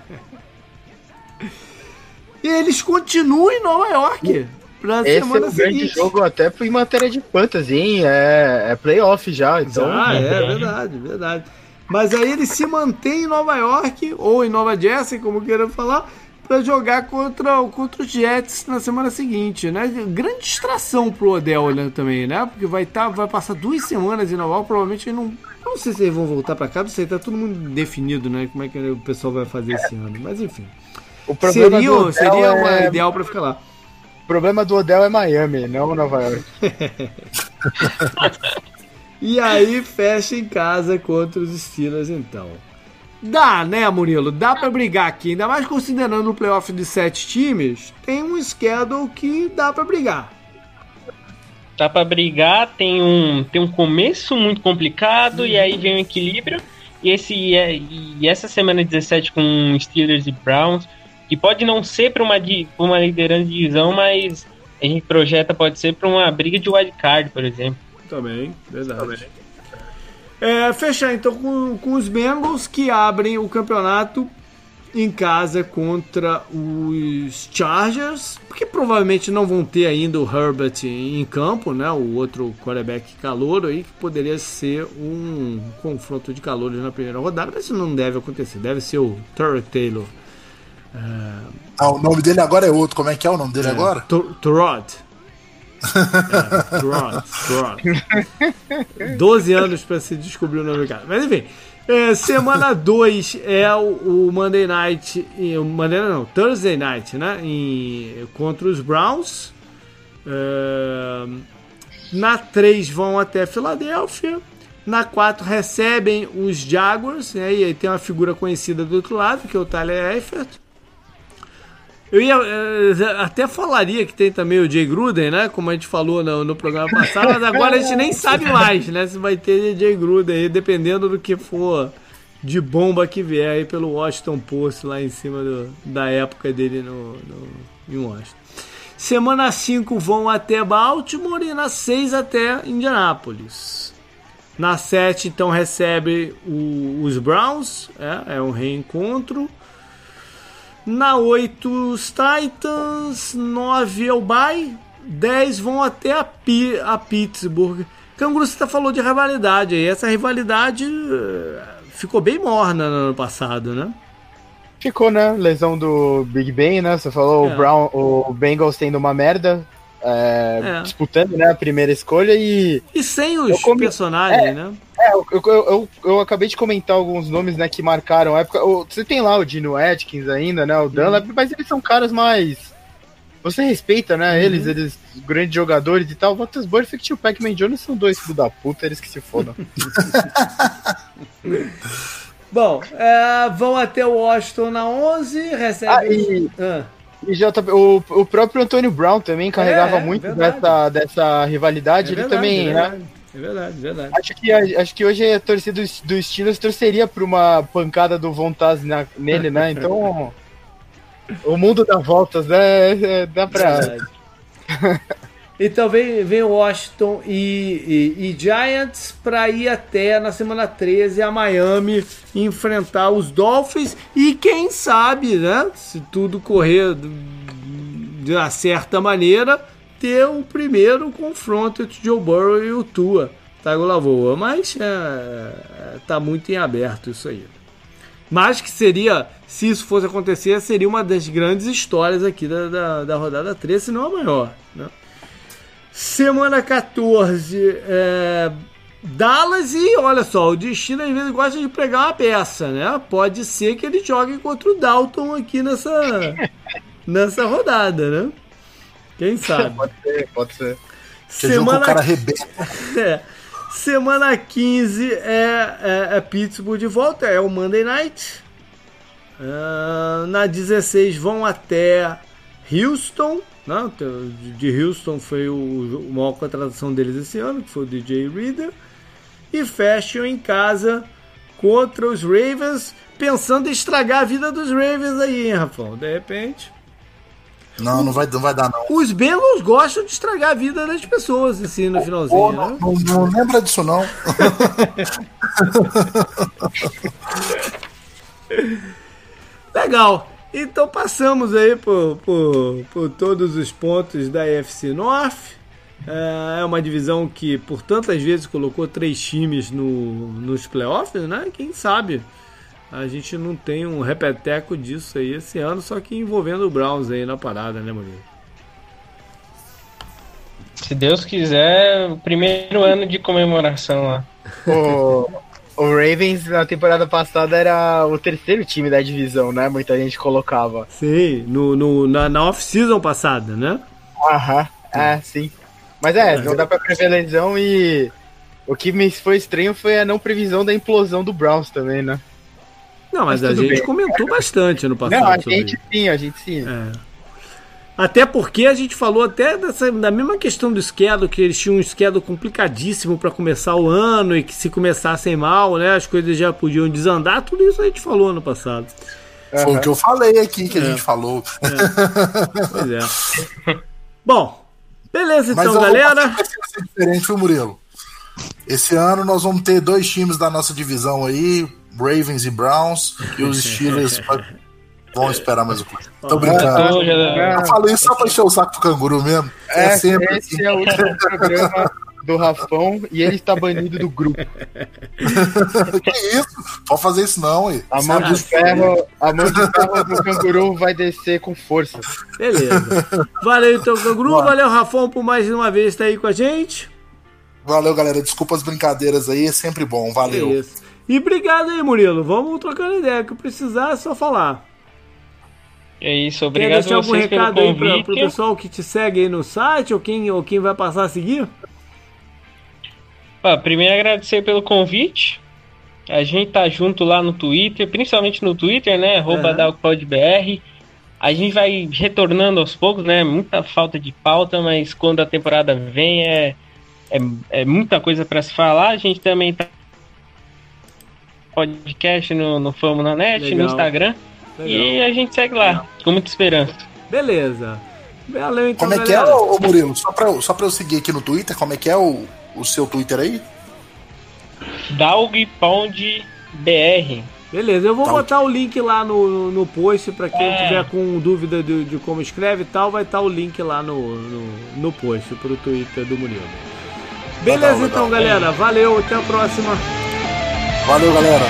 e eles continuam em Nova York. Pra Esse semana é um seguinte. grande jogo até em matéria de fantasy, hein? É, é playoff já, então. Ah, é verdade, verdade. Mas aí ele se mantém em Nova York, ou em Nova Jersey, como queiram falar, para jogar contra, contra os Jets na semana seguinte, né? Grande distração pro Odell olhando também, né? Porque vai, tá, vai passar duas semanas em Nova York, provavelmente não. Não sei se eles vão voltar para cá, não sei, tá todo mundo definido, né? Como é que o pessoal vai fazer esse ano. Mas enfim. Seria, seria é... ideal para ficar lá. O problema do Odell é Miami, não Nova York. E aí fecha em casa contra os Steelers, então. Dá, né, Murilo? Dá para brigar aqui, ainda mais considerando o playoff de sete times, tem um schedule que dá para brigar. Dá para brigar, tem um, tem um começo muito complicado uhum. e aí vem o um equilíbrio. E, esse, e essa semana 17 com Steelers e Browns, que pode não ser para uma, uma liderança de divisão, mas a gente projeta pode ser para uma briga de wildcard, por exemplo. Também, verdade. Também. É, fechar então com, com os Bengals que abrem o campeonato em casa contra os Chargers, porque provavelmente não vão ter ainda o Herbert em campo, né? O outro quarterback calouro aí, que poderia ser um confronto de calores na primeira rodada, mas isso não deve acontecer, deve ser o Turret Taylor. É... Ah, o nome dele agora é outro, como é que é o nome dele é, agora? Turod. É, Trot, Trot. 12 anos para se descobrir o nome do cara. Mas enfim, é, semana 2 é o, o, Monday Night. O Monday não, Thursday Night, né? Em, contra os Browns. É, na 3 vão até Filadélfia. Na 4 recebem os Jaguars. Né, e aí tem uma figura conhecida do outro lado, que é o Tyler Eifert. Eu ia, eh, até falaria que tem também o Jay Gruden, né? Como a gente falou no, no programa passado, mas agora a gente nem sabe mais, né? Se vai ter Jay Gruden aí, dependendo do que for de bomba que vier aí pelo Washington Post lá em cima do, da época dele no, no, em Washington. Semana 5 vão até Baltimore e na 6 até Indianápolis. Na 7 então recebe o, os Browns, é, é um reencontro. Na 8, os Titans. 9 é o Bay. 10 vão até a, P a Pittsburgh. Canguru, você falou de rivalidade aí. Essa rivalidade eh, ficou bem morna no ano passado, né? Ficou, né? Lesão do Big Ben, né? Você falou é. o, Brown, o Bengals tendo uma merda. É, É. disputando né, a primeira escolha e. E sem os Eu comi- personagens, É. né? É, eu, eu, eu, eu acabei de comentar alguns nomes né, que marcaram a época. Você tem lá o Dino Atkins ainda, né? O Dunlap, mas eles são caras mais. Você respeita, né? Eles, eles, grandes jogadores e tal. O Walter Burfict e o Pac-Man Jones são dois filhos da puta, eles que se fodam. Bom, é, vão até o Washington na 11, recebem... Ah, e- Ah, E já tá- o, o próprio Antônio Brown também carregava É, é, muito verdade. dessa, dessa rivalidade. é ele verdade, também, é né? verdade, É verdade, verdade. Acho que, acho que hoje a torcida do, do Steelers torceria por uma pancada do Von Taz nele, né? Então. o mundo dá voltas, né? É, Dá pra. Então vem, vem Washington e, e- e Giants para ir até na semana 13 a Miami enfrentar os Dolphins e quem sabe, né? Se tudo correr de uma certa maneira, ter o primeiro confronto entre o Joe Burrow e o Tua Tagovailoa. Mas é, tá muito em aberto isso aí. Mas que seria, se isso fosse acontecer, seria uma das grandes histórias aqui da, da, da rodada 13, se não a maior. Né? Semana 14, é, Dallas e olha só, o destino às vezes gosta de pregar uma peça, né? Pode ser que ele jogue contra o Dalton aqui nessa, nessa rodada, né? Quem sabe? Pode ser, pode ser. O cara. É. Semana 15 é, é, é Pittsburgh de volta, é o Monday Night. Ah, na 16 vão até Houston. Né? De Houston foi o, a maior contratação deles esse ano, que foi o DJ Reader. E fecham em casa contra os Ravens, pensando em estragar a vida dos Ravens aí, hein, Rafão? De repente. Não, não vai, não vai dar, não. Os Bengals gostam de estragar a vida das pessoas, assim, no finalzinho. Né? não, não, não lembra disso, não. Legal. Então passamos aí por, por, por todos os pontos da FC North. É é uma divisão que por tantas vezes colocou três times no, nos playoffs, né? Quem sabe a gente não tem um repeteco disso aí esse ano, só que envolvendo o Browns aí na parada, né, Murilo? Se Deus quiser, o primeiro ano de comemoração lá. O Ravens na temporada passada era o terceiro time da divisão, né? Muita gente colocava. Sim, no, no, na, na off-season passada, né? Aham, é, sim. Mas é, não dá pra prever lesão e. O que me foi estranho foi a não previsão da implosão do Browns também, né? Não, mas, Mas a gente bem. comentou bastante no passado. Não, a gente sim, a gente sim. É. Até porque a gente falou até dessa, da mesma questão do schedule, que eles tinham um schedule complicadíssimo para começar o ano e que se começassem mal, né, as coisas já podiam desandar, tudo isso a gente falou ano passado. Foi o que eu falei aqui, que a É. gente falou. Pois é. Bom, beleza Mas então, vou galera. pra ser diferente, viu, Murilo? Esse ano nós vamos ter dois times da nossa divisão aí, Ravens e Browns, e os Steelers vão esperar mais um pouco. Tô brincando. Eu falei isso só pra encher o saco do canguru mesmo. É, É, sempre esse assim. é o último programa do Rafão e ele está banido do grupo. que isso? Pode fazer isso não, aí. A mão de ferro, a mão de ferro do canguru vai descer com força. Beleza. Valeu então, Canguru. Valeu, Rafão, por mais uma vez estar aí com a gente. Valeu, galera. Desculpa as brincadeiras aí, é sempre bom. Valeu. Isso. E obrigado aí, Murilo. Vamos trocando ideia. O que precisar é só falar. É isso, Quer obrigado deixar a algum recado aí convite. pro pessoal que te segue aí no site ou quem, ou quem vai passar a seguir? Ó, primeiro agradecer pelo convite. A gente tá junto lá no Twitter, principalmente no Twitter, né? Arroba. DalpodBR. A gente vai retornando aos poucos, né? Muita falta de pauta, mas quando a temporada vem é, é, é muita coisa para se falar. A gente também tá podcast no, no Famo na Net, Legal. no Instagram. E a gente segue lá, com muita esperança. Beleza. Valeu então, Como é que é, galera. ô, ô, Murilo? Só pra, eu- só pra eu seguir aqui no Twitter, como é que é o, o seu Twitter aí? Dalg Pound BR. Beleza, eu vou Tá botar o link lá no, no post pra quem É. tiver com dúvida de, de como escreve e tal, vai estar o link lá no, no, no post pro Twitter do Murilo. Beleza Legal, então, legal. galera. Valeu, até a próxima. Valeu, galera.